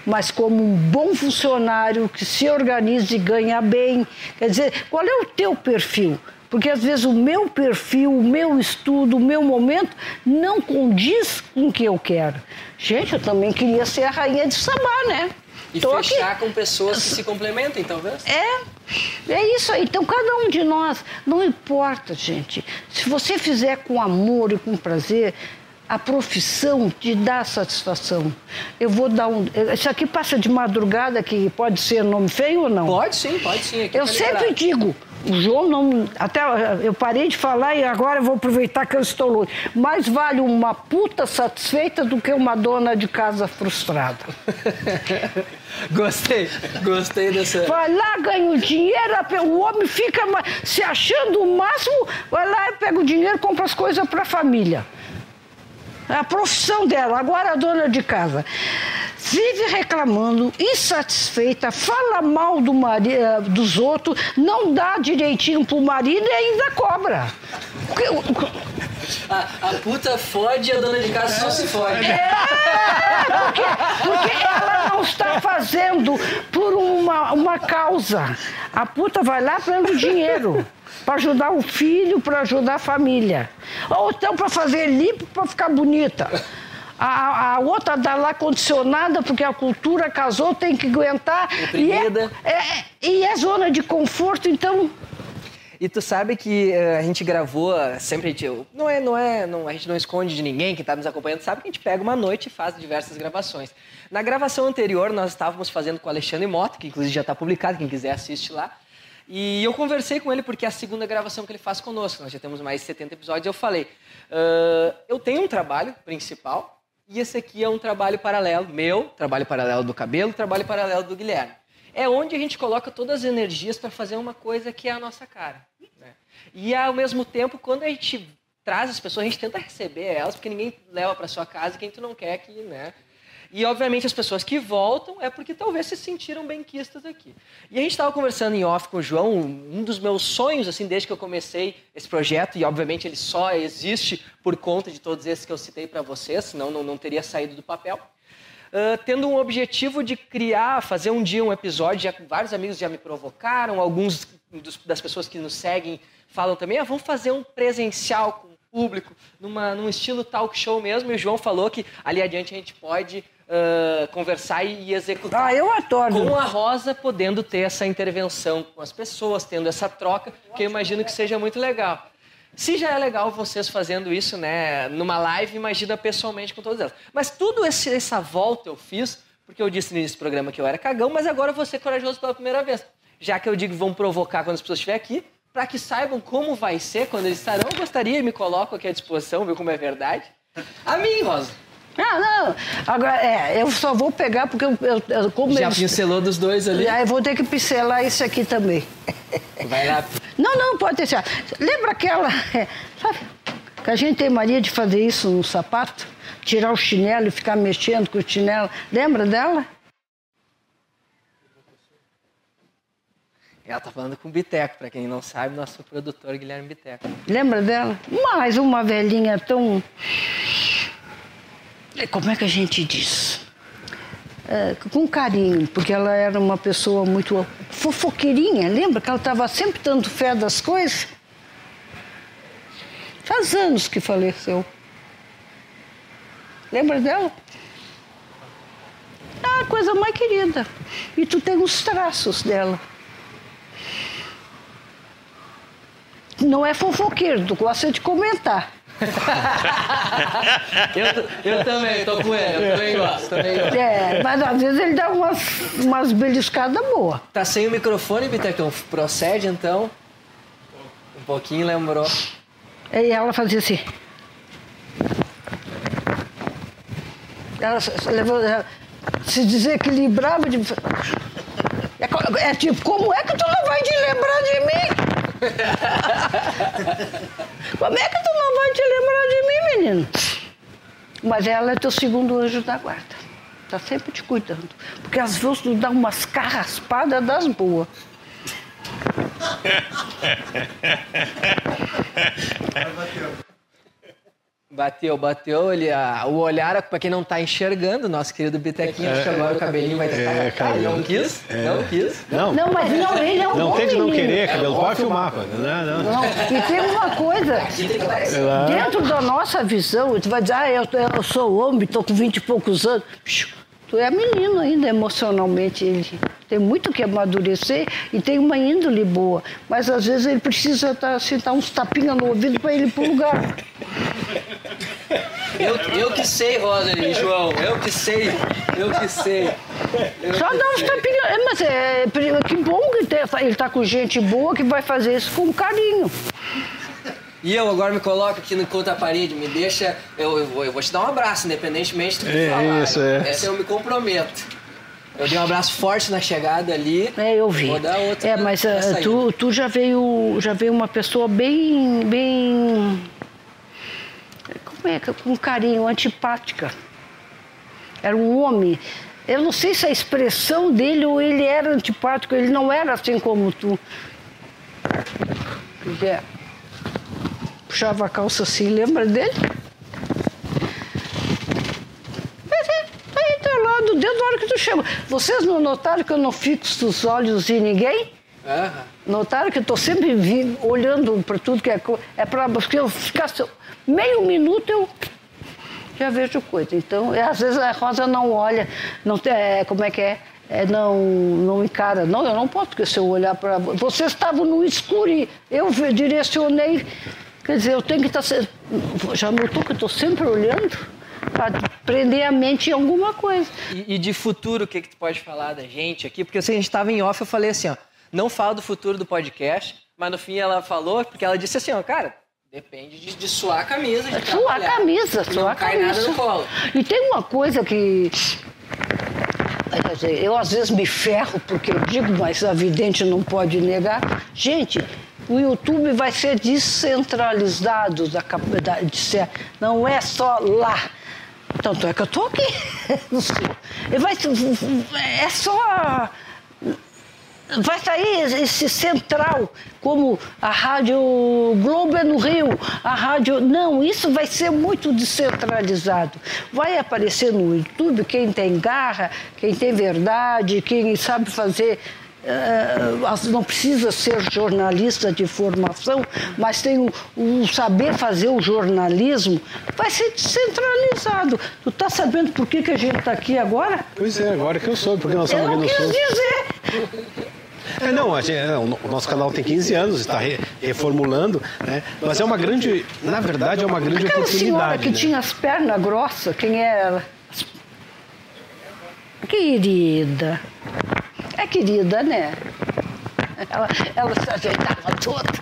mas como um bom funcionário que se organiza e ganha bem. Quer dizer, qual é o teu perfil? Porque às vezes o meu perfil, o meu estudo, o meu momento não condiz com o que eu quero. Gente, eu também queria ser a rainha de Sabá, né? E Tô fechar aqui. com pessoas que se complementem, talvez? É, é isso aí. Então, cada um de nós, não importa, gente. Se você fizer com amor e com prazer, a profissão te dá satisfação. Eu vou dar um. Isso aqui passa de madrugada, que pode ser nome feio ou não? Pode sim, pode sim. Aqui eu tá sempre digo, o João não. Até eu parei de falar e agora eu vou aproveitar que eu estou longe. Mais vale uma puta satisfeita do que uma dona de casa frustrada. gostei, gostei dessa. Vai lá, ganha o dinheiro, o homem fica se achando o máximo, vai lá pega o dinheiro e compra as coisas para a família. É a profissão dela, agora a dona de casa vive reclamando, insatisfeita, fala mal do mari, eh, dos outros, não dá direitinho pro marido e ainda cobra. A, a puta fode e a dona de casa só se fode. É, porque, porque ela não está fazendo por uma, causa. A puta vai lá pelo dinheiro para ajudar o filho, para ajudar a família. Ou então para fazer limpo, para ficar bonita. A, a outra dá lá condicionada, porque a cultura casou, tem que aguentar. E é, é, e é zona de conforto, então e tu sabe que uh, a gente gravou sempre, a gente, não é, não é, não, a gente não esconde de ninguém, quem está nos acompanhando sabe que a gente pega uma noite e faz diversas gravações. Na gravação anterior nós estávamos fazendo com o Alexandre Mota, que inclusive já está publicado, quem quiser assiste lá. E eu conversei com ele porque é a segunda gravação que ele faz conosco, nós já temos mais de 70 episódios, eu falei, uh, eu tenho um trabalho principal, e esse aqui é um trabalho paralelo, meu, trabalho paralelo do cabelo, trabalho paralelo do Guilherme. É onde a gente coloca todas as energias para fazer uma coisa que é a nossa cara. Né? E ao mesmo tempo, quando a gente traz as pessoas, a gente tenta receber elas, porque ninguém leva para sua casa quem tu não quer que, né? E, obviamente, as pessoas que voltam é porque talvez se sentiram benquistas aqui. E a gente estava conversando em off com o João, um dos meus sonhos, assim, desde que eu comecei esse projeto, e, obviamente, ele só existe por conta de todos esses que eu citei para vocês, senão não, não teria saído do papel. Uh, tendo um objetivo de criar, fazer um dia um episódio, já, vários amigos já me provocaram, alguns dos, das pessoas que nos seguem falam também, ah, vamos fazer um presencial com o público, numa, num estilo talk show mesmo, e o João falou que ali adiante a gente pode uh, conversar e, executar. Ah, eu adoro. Com a Rosa podendo ter essa intervenção com as pessoas, tendo essa troca, que eu imagino que seja muito legal. Se já é legal vocês fazendo isso, né, numa live, imagina pessoalmente com todas elas. Mas tudo esse, essa volta eu fiz, porque eu disse do programa que eu era cagão, mas agora vou ser corajoso pela primeira vez. Já que eu digo vão provocar quando as pessoas estiverem aqui, para que saibam como vai ser quando eles estarão, eu gostaria e me coloco aqui à disposição, viu como é verdade. A mim, Rosa. Ah, não. Agora, é, eu só vou pegar porque eu, eu, eu como Já eles- pincelou dos dois ali. Aí eu vou ter que pincelar isso aqui também. Vai lá. Não, não, pode deixar. Lembra aquela. é, sabe? Que a gente tem mania de fazer isso no sapato? Tirar o chinelo e ficar mexendo com o chinelo. Lembra dela? Ela tá falando com o Biteco, para quem não sabe, nosso produtor Guilherme Biteco. Lembra dela? Mais uma velhinha tão. É, Como é que a gente diz? É, com carinho, porque ela era uma pessoa muito fofoqueirinha. Lembra que ela estava sempre dando fé das coisas? Faz anos que faleceu. Lembra dela? Ah, a coisa mais querida. E tu tem os traços dela. Não é fofoqueiro, tu gosta de comentar. Eu, eu também, tô com ele, eu também gosto, também gosto. É, mas às vezes ele dá umas, umas beliscadas boas. Tá sem o microfone, Bitecão? Procede então. Um pouquinho lembrou. Aí ela fazia assim. Ela levou- se desequilibrava de. É, é tipo, como é que tu não vai te lembrar de mim? Como é que tu não vai te lembrar de mim, menino? Mas ela é teu segundo anjo da guarda. Tá sempre te cuidando. Porque às vezes tu dá umas carraspadas das boas. Bateu, bateu. Ele, a- o olhar, pra quem não tá enxergando, nosso querido Bitequinho, acho que agora o cabelinho vai estar. é, ah, ele não quis? Não quis? Não, Não, mas não, ele é um não bom tente não querer, cabelo. Pode filmar, pô. Não, não. Não, e tem uma coisa, dentro da nossa visão, tu vai dizer, ah, eu, eu sou homem, estou com 20 e poucos anos. Tu é menino ainda emocionalmente, ele tem muito que amadurecer e tem uma índole boa. Mas às vezes ele precisa tá, assim, dar uns tapinhas no ouvido para ele ir pro lugar. Eu, eu que sei, Rosa e João. Eu que sei. Eu que sei. Eu Só que dar uns tapinhas. É, Mas é, que bom que ele está com gente boa que vai fazer isso com carinho. E eu agora me coloco aqui no contra a parede, me deixa. Eu, eu vou, eu vou te dar um abraço, independentemente do que É, falar. isso, é. Essa eu me comprometo. Eu dei um abraço forte na chegada ali. É, eu vi. Vou dar outra é, mas na ah, tu, tu já veio já veio uma pessoa bem bem como é que com carinho, antipática. Era um homem. Eu não sei se a expressão dele ou ele era antipático, ele não era assim como tu. É. Puxava a calça assim, lembra dele? É, aí tá do dedo na hora que tu chega. Vocês não notaram que eu não fixo os olhos em ninguém? Aham. Notaram que eu estou sempre vi- olhando para tudo que é é para porque eu ficasse meio minuto eu já vejo coisa. Então, é, às vezes a Rosa não olha, não tem, é, como é que é? É, não, não encara. Não, eu não posso, porque se eu olhar para. Vocês estavam no escuro e eu direcionei. Quer dizer, eu tenho que estar. se- Já notou que eu estou sempre olhando para prender a mente em alguma coisa. E, e de futuro, o que, que tu pode falar da gente aqui? Porque que a gente estava em off, eu falei assim, ó, não fala do futuro do podcast, mas no fim ela falou, porque ela disse assim, ó, cara, depende de, de suar a camisa, de Suar a camisa, suar não a cai camisa. nada no colo. E tem uma coisa que. Eu às vezes me ferro porque eu digo, mas a vidente não pode negar. Gente, o YouTube vai ser descentralizado da capacidade de ser. Não é só lá. Tanto é que eu estou aqui. Vai, é só. Vai sair esse central, como a Rádio Globo é no Rio, a Rádio. Não, isso vai ser muito descentralizado. Vai aparecer no YouTube quem tem garra, quem tem verdade, quem sabe fazer não precisa ser jornalista de formação, mas tem o, o, saber fazer o jornalismo, vai ser descentralizado. Tu está sabendo por que, que a gente está aqui agora? Pois é, agora que eu soube, porque nós estamos aqui no quis dizer. É, não, gente, é, o nosso canal tem 15 anos, está re, reformulando, né? mas é uma grande, na verdade, é uma grande Aquela oportunidade. senhora que né? tinha as pernas grossas, quem é ela? Querida. É querida, né? Ela, ela se ajeitava toda.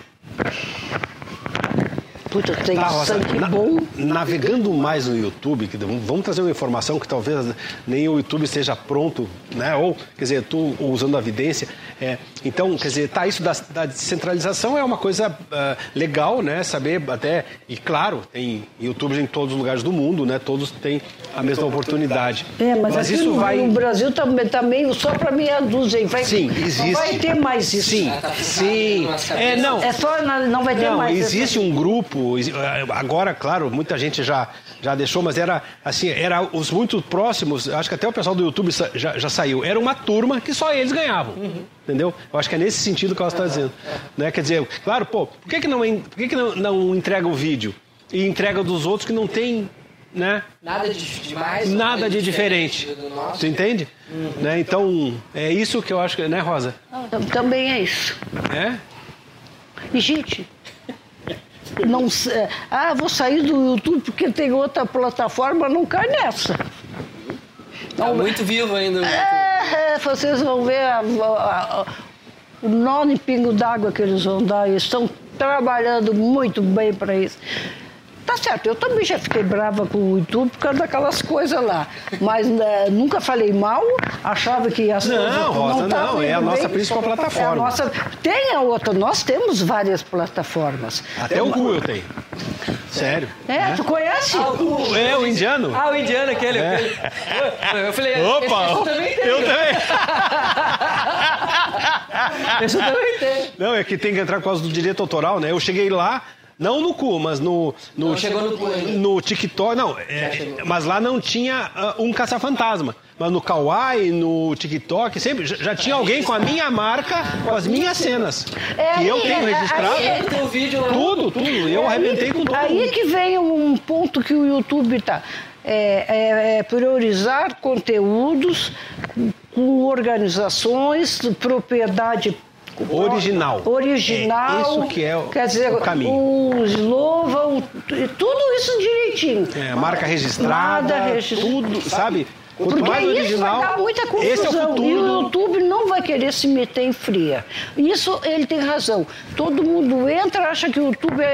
Puta, tem Tá, Rosa, sangue na- bom. Navegando mais no YouTube, que vamos trazer uma informação que talvez nem o YouTube esteja pronto, né? Ou, quer dizer, tu usando a evidência. é, então, quer dizer, tá, isso da, da descentralização é uma coisa ah, legal, né? Saber até, e claro, tem YouTube em todos os lugares do mundo, né? Todos têm a mesma oportunidade. É, mas, aqui isso no, vai. no Brasil também tá meio só para meia dúzia. Vai, Sim, não existe. vai ter mais isso. Sim, tá sim. nas É, não. É só, não vai ter Não, mais. existe um grupo, exi- agora, claro, muita gente já, já deixou, mas era assim, era os muito próximos, acho que até o pessoal do YouTube sa- já, já saiu, era uma turma que só eles ganhavam. Entendeu? Eu acho que é nesse sentido que ela está dizendo. Né? Quer dizer, claro, pô, por que, que, não, por que, que não, não entrega o vídeo e entrega dos outros que não tem, né? Nada de demais. Nada de diferente. nosso. Tu entende? Né? Então, é isso que eu acho que, né, Rosa? Tam- Também é isso. É? E, gente, não, é, ah, vou sair do YouTube porque tem outra plataforma, não cai nessa. Tá muito vivo ainda. É, vocês vão ver a- a- a- o nome pingo d'água que eles vão dar. Eles estão trabalhando muito bem para isso. Tá certo, eu também já fiquei brava com o YouTube por causa daquelas coisas lá. Mas né, nunca falei mal, achava que as Não, coisas Rosa, tavam não, é a nossa bem. principal É a plataforma. nossa, tem a outra, nós temos várias plataformas. Até o Google tem. Sério. É, tu conhece? É, o indiano? Ah, o indiano aquele. aquele. Eu falei, esse, esse também tem. eu também. Esse também tem. Não, é que tem que entrar por causa do direito autoral, né? Eu cheguei lá, não no cu, mas no. no Não chegou no cu ainda. no TikTok. Não, é, mas lá não tinha ah, um caça-fantasma. Mas no Kawaii, no TikTok, sempre já, já tinha alguém com a minha marca, com as minhas cenas. É, que eu tenho é, registrado. aí Tem o vídeo lá. Tudo, tudo. Eu arrebentei com tudo. Aí que vem um ponto que o YouTube está. É, é- é priorizar conteúdos com organizações, propriedade Original. Original. É isso que é o- quer dizer, o caminho. Os louva, o- tudo isso direitinho. É, marca registrada, Nada tudo, sabe? Quanto Porque mais isso original, vai dar muita confusão. esse é o E o. YouTube não vai querer se meter em fria. Isso ele tem razão. Todo mundo entra, acha que o YouTube é,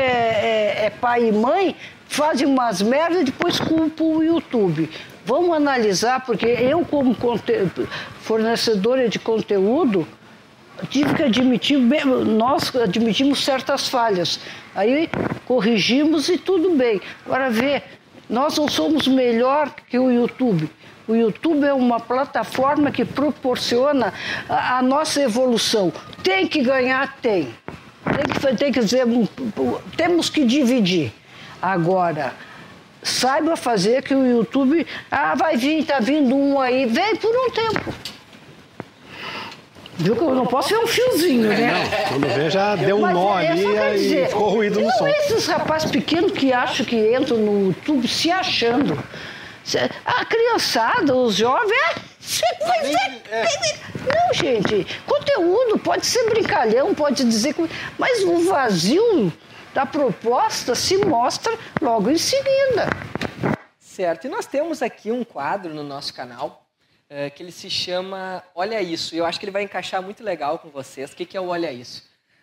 é- é pai e mãe, fazem umas merdas e depois culpa o YouTube. Vamos analisar, porque eu, como fornecedora de conteúdo, tive que admitir, nós admitimos certas falhas. Aí corrigimos e tudo bem. Agora vê, nós não somos melhor que o YouTube. O YouTube é uma plataforma que proporciona a, a nossa evolução. Tem que ganhar? Tem. Tem que, tem que dizer, temos que dividir. Agora, saiba fazer que o YouTube, ah, vai vir, está vindo um aí, vem por um tempo. Viu que eu não posso ver um fiozinho, né? Quando vê, já deu um Mas nó é ali só quer e dizer, ficou ruído no não som. esses rapazes pequenos que acham que entram no YouTube se achando. A criançada, os jovens, você vai ser... Não, gente, conteúdo pode ser brincalhão, pode dizer... Mas o vazio da proposta se mostra logo em seguida. Certo. E nós temos aqui um quadro no nosso canal eh, que ele se chama Olha Isso. E eu acho que ele vai encaixar muito legal com vocês. O que, que é o Olha Isso?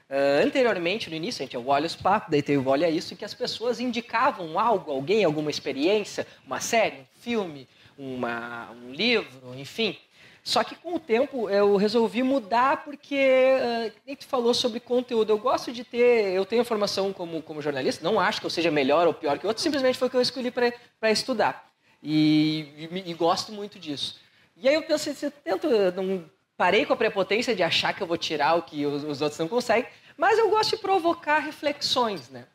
Eh, anteriormente, no início, a gente tinha o Olha os Papos, daí teve o Olha Isso, em que as pessoas indicavam algo, alguém, alguma experiência, uma série, um filme, uma, um livro, enfim. Só que com o tempo eu resolvi mudar porque uh, nem tu falou sobre conteúdo. Eu gosto de ter, eu tenho formação como, como jornalista, não acho que eu seja melhor ou pior que outro, simplesmente foi o que eu escolhi para estudar. E, e, e gosto muito disso. E aí eu pensei, eu tento, não parei com a prepotência de achar que eu vou tirar o que os, os outros não conseguem, mas eu gosto de provocar reflexões, né?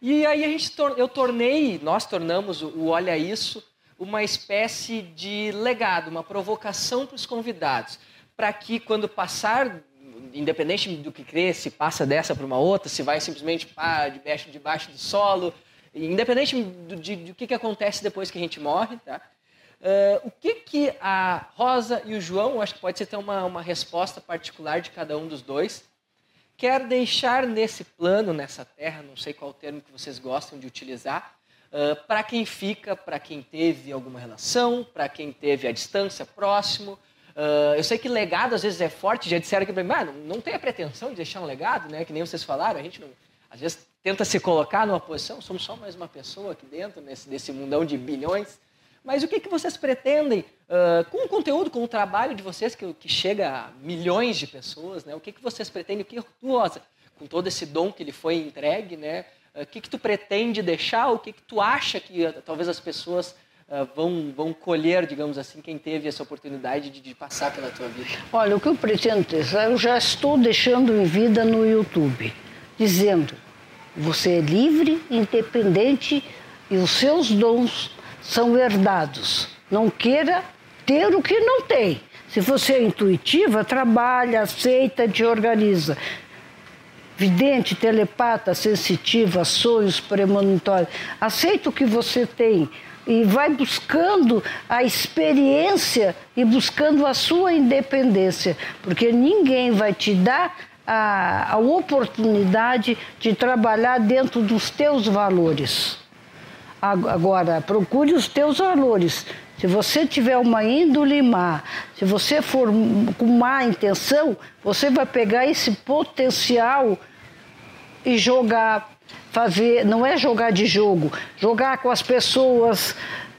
E aí a gente, eu tornei, nós tornamos o Olha Isso uma espécie de legado, uma provocação para os convidados, para que quando passar, independente do que crê, se passa dessa para uma outra, se vai simplesmente para debaixo, debaixo do solo, independente do, de, do que, que acontece depois que a gente morre, tá? Uh, o que, que a Rosa e o João, acho que pode ser ter uma, uma resposta particular de cada um dos dois, quer deixar nesse plano, nessa terra, não sei qual termo que vocês gostam de utilizar, uh, para quem fica, para quem teve alguma relação, para quem teve a distância, próximo. Uh, eu sei que legado às vezes é forte, já disseram para mim, ah, não, não tem a pretensão de deixar um legado, né? que nem vocês falaram, a gente não, às vezes tenta se colocar numa posição, somos só mais uma pessoa aqui dentro, nesse, desse mundão de bilhões. Mas o que, que vocês pretendem uh, com o conteúdo, com o trabalho de vocês, que, que chega a milhões de pessoas, né? O que, que vocês pretendem, o que tu, Rosa, com todo esse dom que lhe foi entregue, né? O que, que tu pretende deixar, o que, que tu acha que uh, talvez as pessoas vão, vão colher, digamos assim, quem teve essa oportunidade de, de passar pela tua vida? Olha, o que eu pretendo deixar, eu já estou deixando em vida no YouTube, dizendo, você é livre, independente e os seus dons são herdados. Não queira ter o que não tem. Se você é intuitiva, trabalha, aceita, te organiza. Vidente, telepata, sensitiva, sonhos premonitórios. Aceita o que você tem e vai buscando a experiência e buscando a sua independência, porque ninguém vai te dar a, a oportunidade de trabalhar dentro dos teus valores. Agora, procure os teus valores. Se você tiver uma índole má, se você for com má intenção, você vai pegar esse potencial e jogar, fazer, não é jogar de jogo, jogar com as pessoas,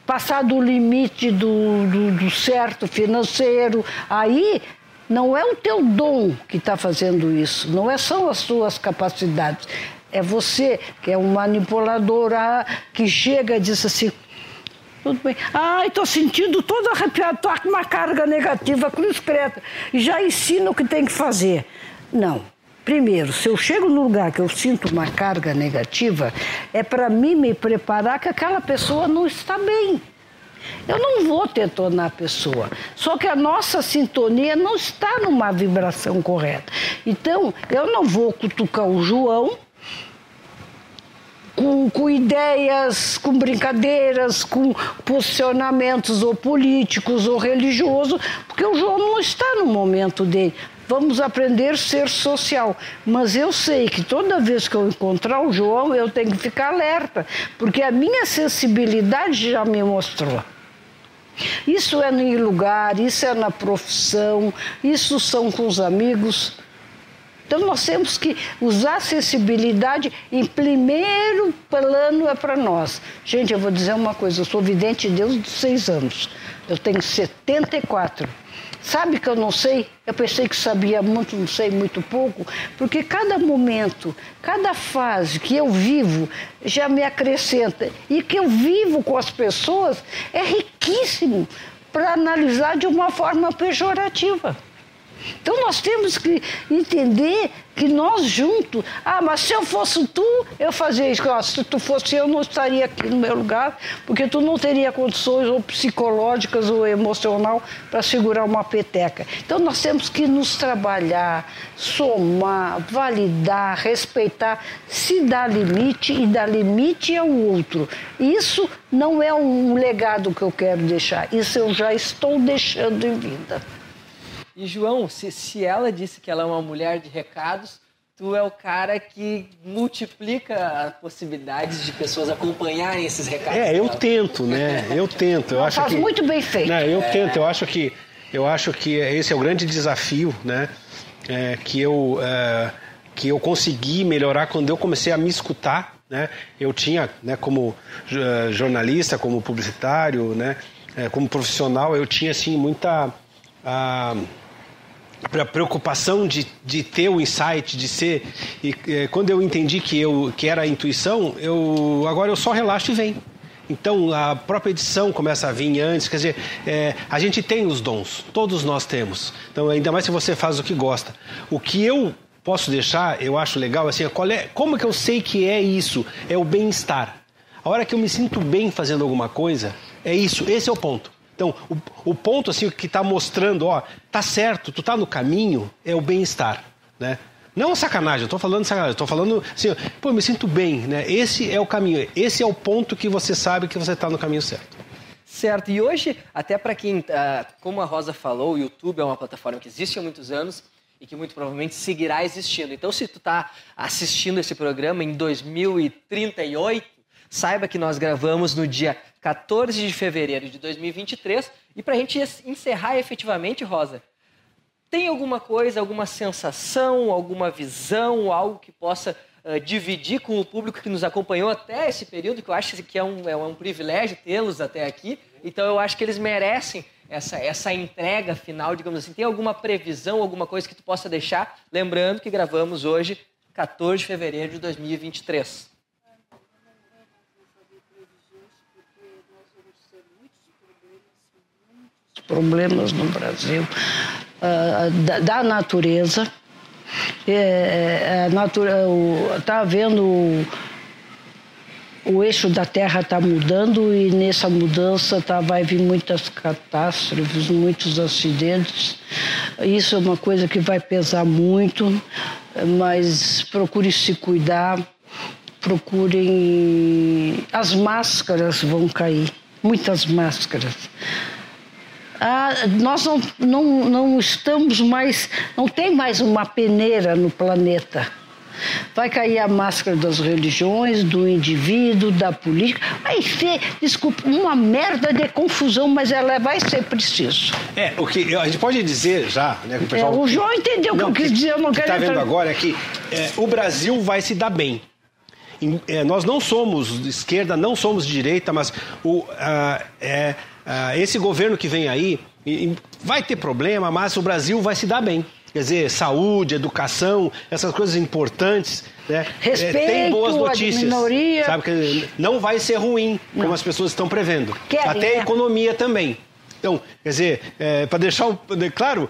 passar do limite do, do, do certo financeiro. Aí não é o teu dom que está fazendo isso, não é, são as suas capacidades, é você que é um manipulador ah, que chega e diz assim, tudo bem. Ai, estou sentindo todo arrepiado, estou com uma carga negativa, cruz creta. E já ensina o que tem que fazer. Não. Primeiro, se eu chego no lugar que eu sinto uma carga negativa, é para mim me preparar que aquela pessoa não está bem. Eu não vou detonar a pessoa. Só que a nossa sintonia não está numa vibração correta. Então, eu não vou cutucar o João com, com ideias, com brincadeiras, com posicionamentos ou políticos ou religiosos, porque o João não está no momento dele. Vamos aprender a ser social. Mas eu sei que toda vez que eu encontrar o João, eu tenho que ficar alerta, porque a minha sensibilidade já me mostrou. Isso é no lugar, isso é na profissão, isso são com os amigos. Então nós temos que usar a sensibilidade em primeiro plano é para nós. Gente, eu vou dizer uma coisa, eu sou vidente de Deus de seis anos. Eu tenho 74. Sabe que eu não sei? Eu pensei que sabia muito, não sei muito pouco, porque cada momento, cada fase que eu vivo já me acrescenta. E que eu vivo com as pessoas é riquíssimo para analisar de uma forma pejorativa. Então nós temos que entender que nós juntos, ah, mas se eu fosse tu, eu fazia isso. Ah, se tu fosse eu, não estaria aqui no meu lugar, porque tu não teria condições ou psicológicas ou emocional para segurar uma peteca. Então nós temos que nos trabalhar, somar, validar, respeitar, se dá limite e dar limite ao outro. Isso não é um legado que eu quero deixar, isso eu já estou deixando em vida. E João, se, se ela disse que ela é uma mulher de recados, tu é o cara que multiplica as possibilidades de pessoas acompanharem esses recados. É, eu tento, né? Eu tento. Eu acho faz que, muito bem feito. Não, eu é. tento. Eu acho que eu acho que esse é o grande desafio, né? É, que eu é, que eu consegui melhorar quando eu comecei a me escutar, né? Eu tinha, né? Como uh, jornalista, como publicitário, né? É, como profissional, eu tinha assim muita uh, para preocupação de, de ter o insight, de ser. E, é, quando eu entendi que, eu, que era a intuição, eu agora eu só relaxo e venho. Então a própria edição começa a vir antes, quer dizer, é, a gente tem os dons, todos nós temos. Então, ainda mais se você faz o que gosta. O que eu posso deixar, eu acho legal, assim, qual é, como que eu sei que é isso? É o bem-estar. A hora que eu me sinto bem fazendo alguma coisa, é isso, esse é o ponto. Então, o, o ponto assim que está mostrando, ó, tá certo, tu tá no caminho, é o bem-estar, né? Não sacanagem, eu tô falando sacanagem, eu tô falando assim, pô, me sinto bem, né? Esse é o caminho, esse é o ponto que você sabe que você está no caminho certo. Certo, e hoje, até para quem, uh, como a Rosa falou, o YouTube é uma plataforma que existe há muitos anos e que muito provavelmente seguirá existindo. Então, se tu está assistindo esse programa em 2038, saiba que nós gravamos no dia 14 de fevereiro de 2023 e para a gente encerrar efetivamente, Rosa, tem alguma coisa, alguma sensação, alguma visão, algo que possa uh, dividir com o público que nos acompanhou até esse período, que eu acho que é um, é um privilégio tê-los até aqui. Então eu acho que eles merecem essa, essa entrega final, digamos assim. Tem alguma previsão, alguma coisa que tu possa deixar? Lembrando que gravamos hoje, 14 de fevereiro de 2023. Problemas no Brasil, uh, da, da, natureza. É, é a natura, está havendo o, o eixo da Terra está mudando e nessa mudança tá, vai vir muitas catástrofes, muitos acidentes. Isso é uma coisa que vai pesar muito, mas procure se cuidar, procurem. As máscaras vão cair, muitas máscaras. Ah, nós não, não, não estamos mais, não tem mais uma peneira no planeta. Vai cair a máscara das religiões, do indivíduo, da política. Vai ser, desculpa, uma merda de confusão, mas ela vai ser preciso. É, o que a gente pode dizer já, né? O, pessoal, é, o João entendeu o que eu quis dizer, eu não quero. Está vendo agora é que é, o Brasil vai se dar bem. É, nós não somos de esquerda, não somos direita, mas o, uh, esse governo que vem aí vai ter problema, mas o Brasil vai se dar bem. Quer dizer, saúde, educação, essas coisas importantes. Né? Respeito, é, tem boas notícias. Minoria. Sabe? que não vai ser ruim, não. como as pessoas estão prevendo. Querem, Até a né? economia também. Então, quer dizer, é, para deixar o. Claro,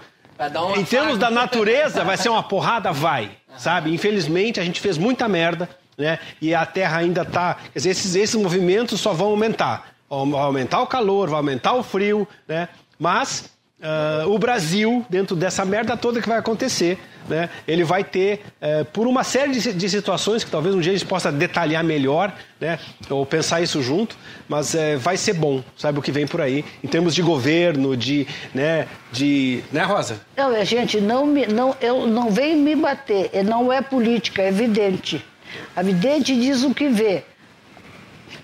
em termos da natureza, vai ser uma porrada? Vai. Sabe? Infelizmente, a gente fez muita merda. Né? E a Terra ainda está. Quer dizer, esses, esses movimentos só vão aumentar. Vai aumentar o calor, vai aumentar o frio, né? Mas Uh, o Brasil, dentro dessa merda toda que vai acontecer, né, ele vai ter, uh, por uma série de, de, situações que talvez um dia a gente possa detalhar melhor, né, ou pensar isso junto, mas uh, vai ser bom, sabe o que vem por aí, em termos de governo, de. Né, de né, Rosa? Não, gente, não, me, não, eu, não vem me bater, não é política, é evidente. A vidente diz o que vê.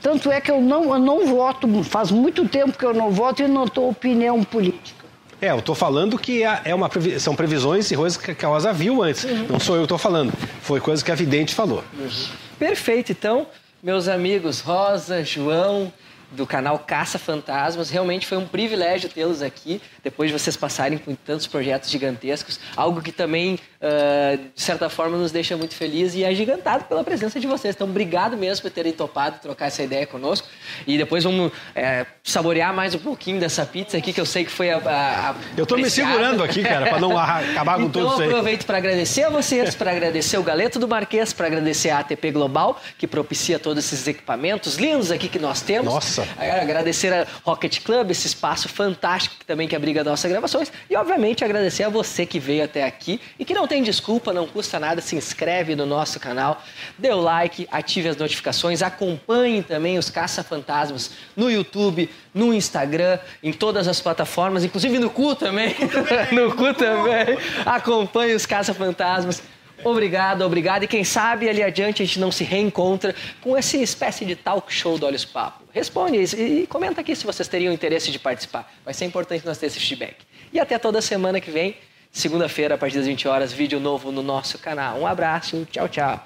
Tanto é que eu não, eu não voto, faz muito tempo que eu não voto e não dou opinião política. É, eu estou falando que é, é uma, são previsões e coisas que a Rosa viu antes. Uhum. Não sou eu que estou falando. Foi coisa que a vidente falou. Uhum. Perfeito. Então, meus amigos Rosa, João, do canal Caça Fantasmas. Realmente foi um privilégio tê-los aqui, depois de vocês passarem por tantos projetos gigantescos. Algo que também, uh, de certa forma, nos deixa muito feliz e é gigantado pela presença de vocês. Então, obrigado mesmo por terem topado trocar essa ideia conosco. E depois vamos é, saborear mais um pouquinho dessa pizza aqui, que eu sei que foi a. a, a eu estou me segurando aqui, cara, para não acabar com então, tudo isso aí. Então, aproveito para agradecer a vocês, para agradecer o Galeto do Marquês, para agradecer a ATP Global, que propicia todos esses equipamentos lindos aqui que nós temos. Nossa! Agradecer a Rocket Club, esse espaço fantástico também que abriga nossas gravações. E, obviamente, agradecer a você que veio até aqui e que não tem desculpa, não custa nada, se inscreve no nosso canal, dê o like, ative as notificações, acompanhe também os Caça-Fantasmas no YouTube, no Instagram, em todas as plataformas, inclusive no cu também. no cu também. Acompanhe os Caça-Fantasmas. Obrigado, obrigado. E quem sabe ali adiante a gente não se reencontra com essa espécie de talk show do Olhos Papo. Responde e comenta aqui se vocês teriam interesse de participar. Vai ser importante nós ter esse feedback. E até toda semana que vem, segunda-feira, a partir das 20 horas, vídeo novo no nosso canal. Um abraço, tchau, tchau.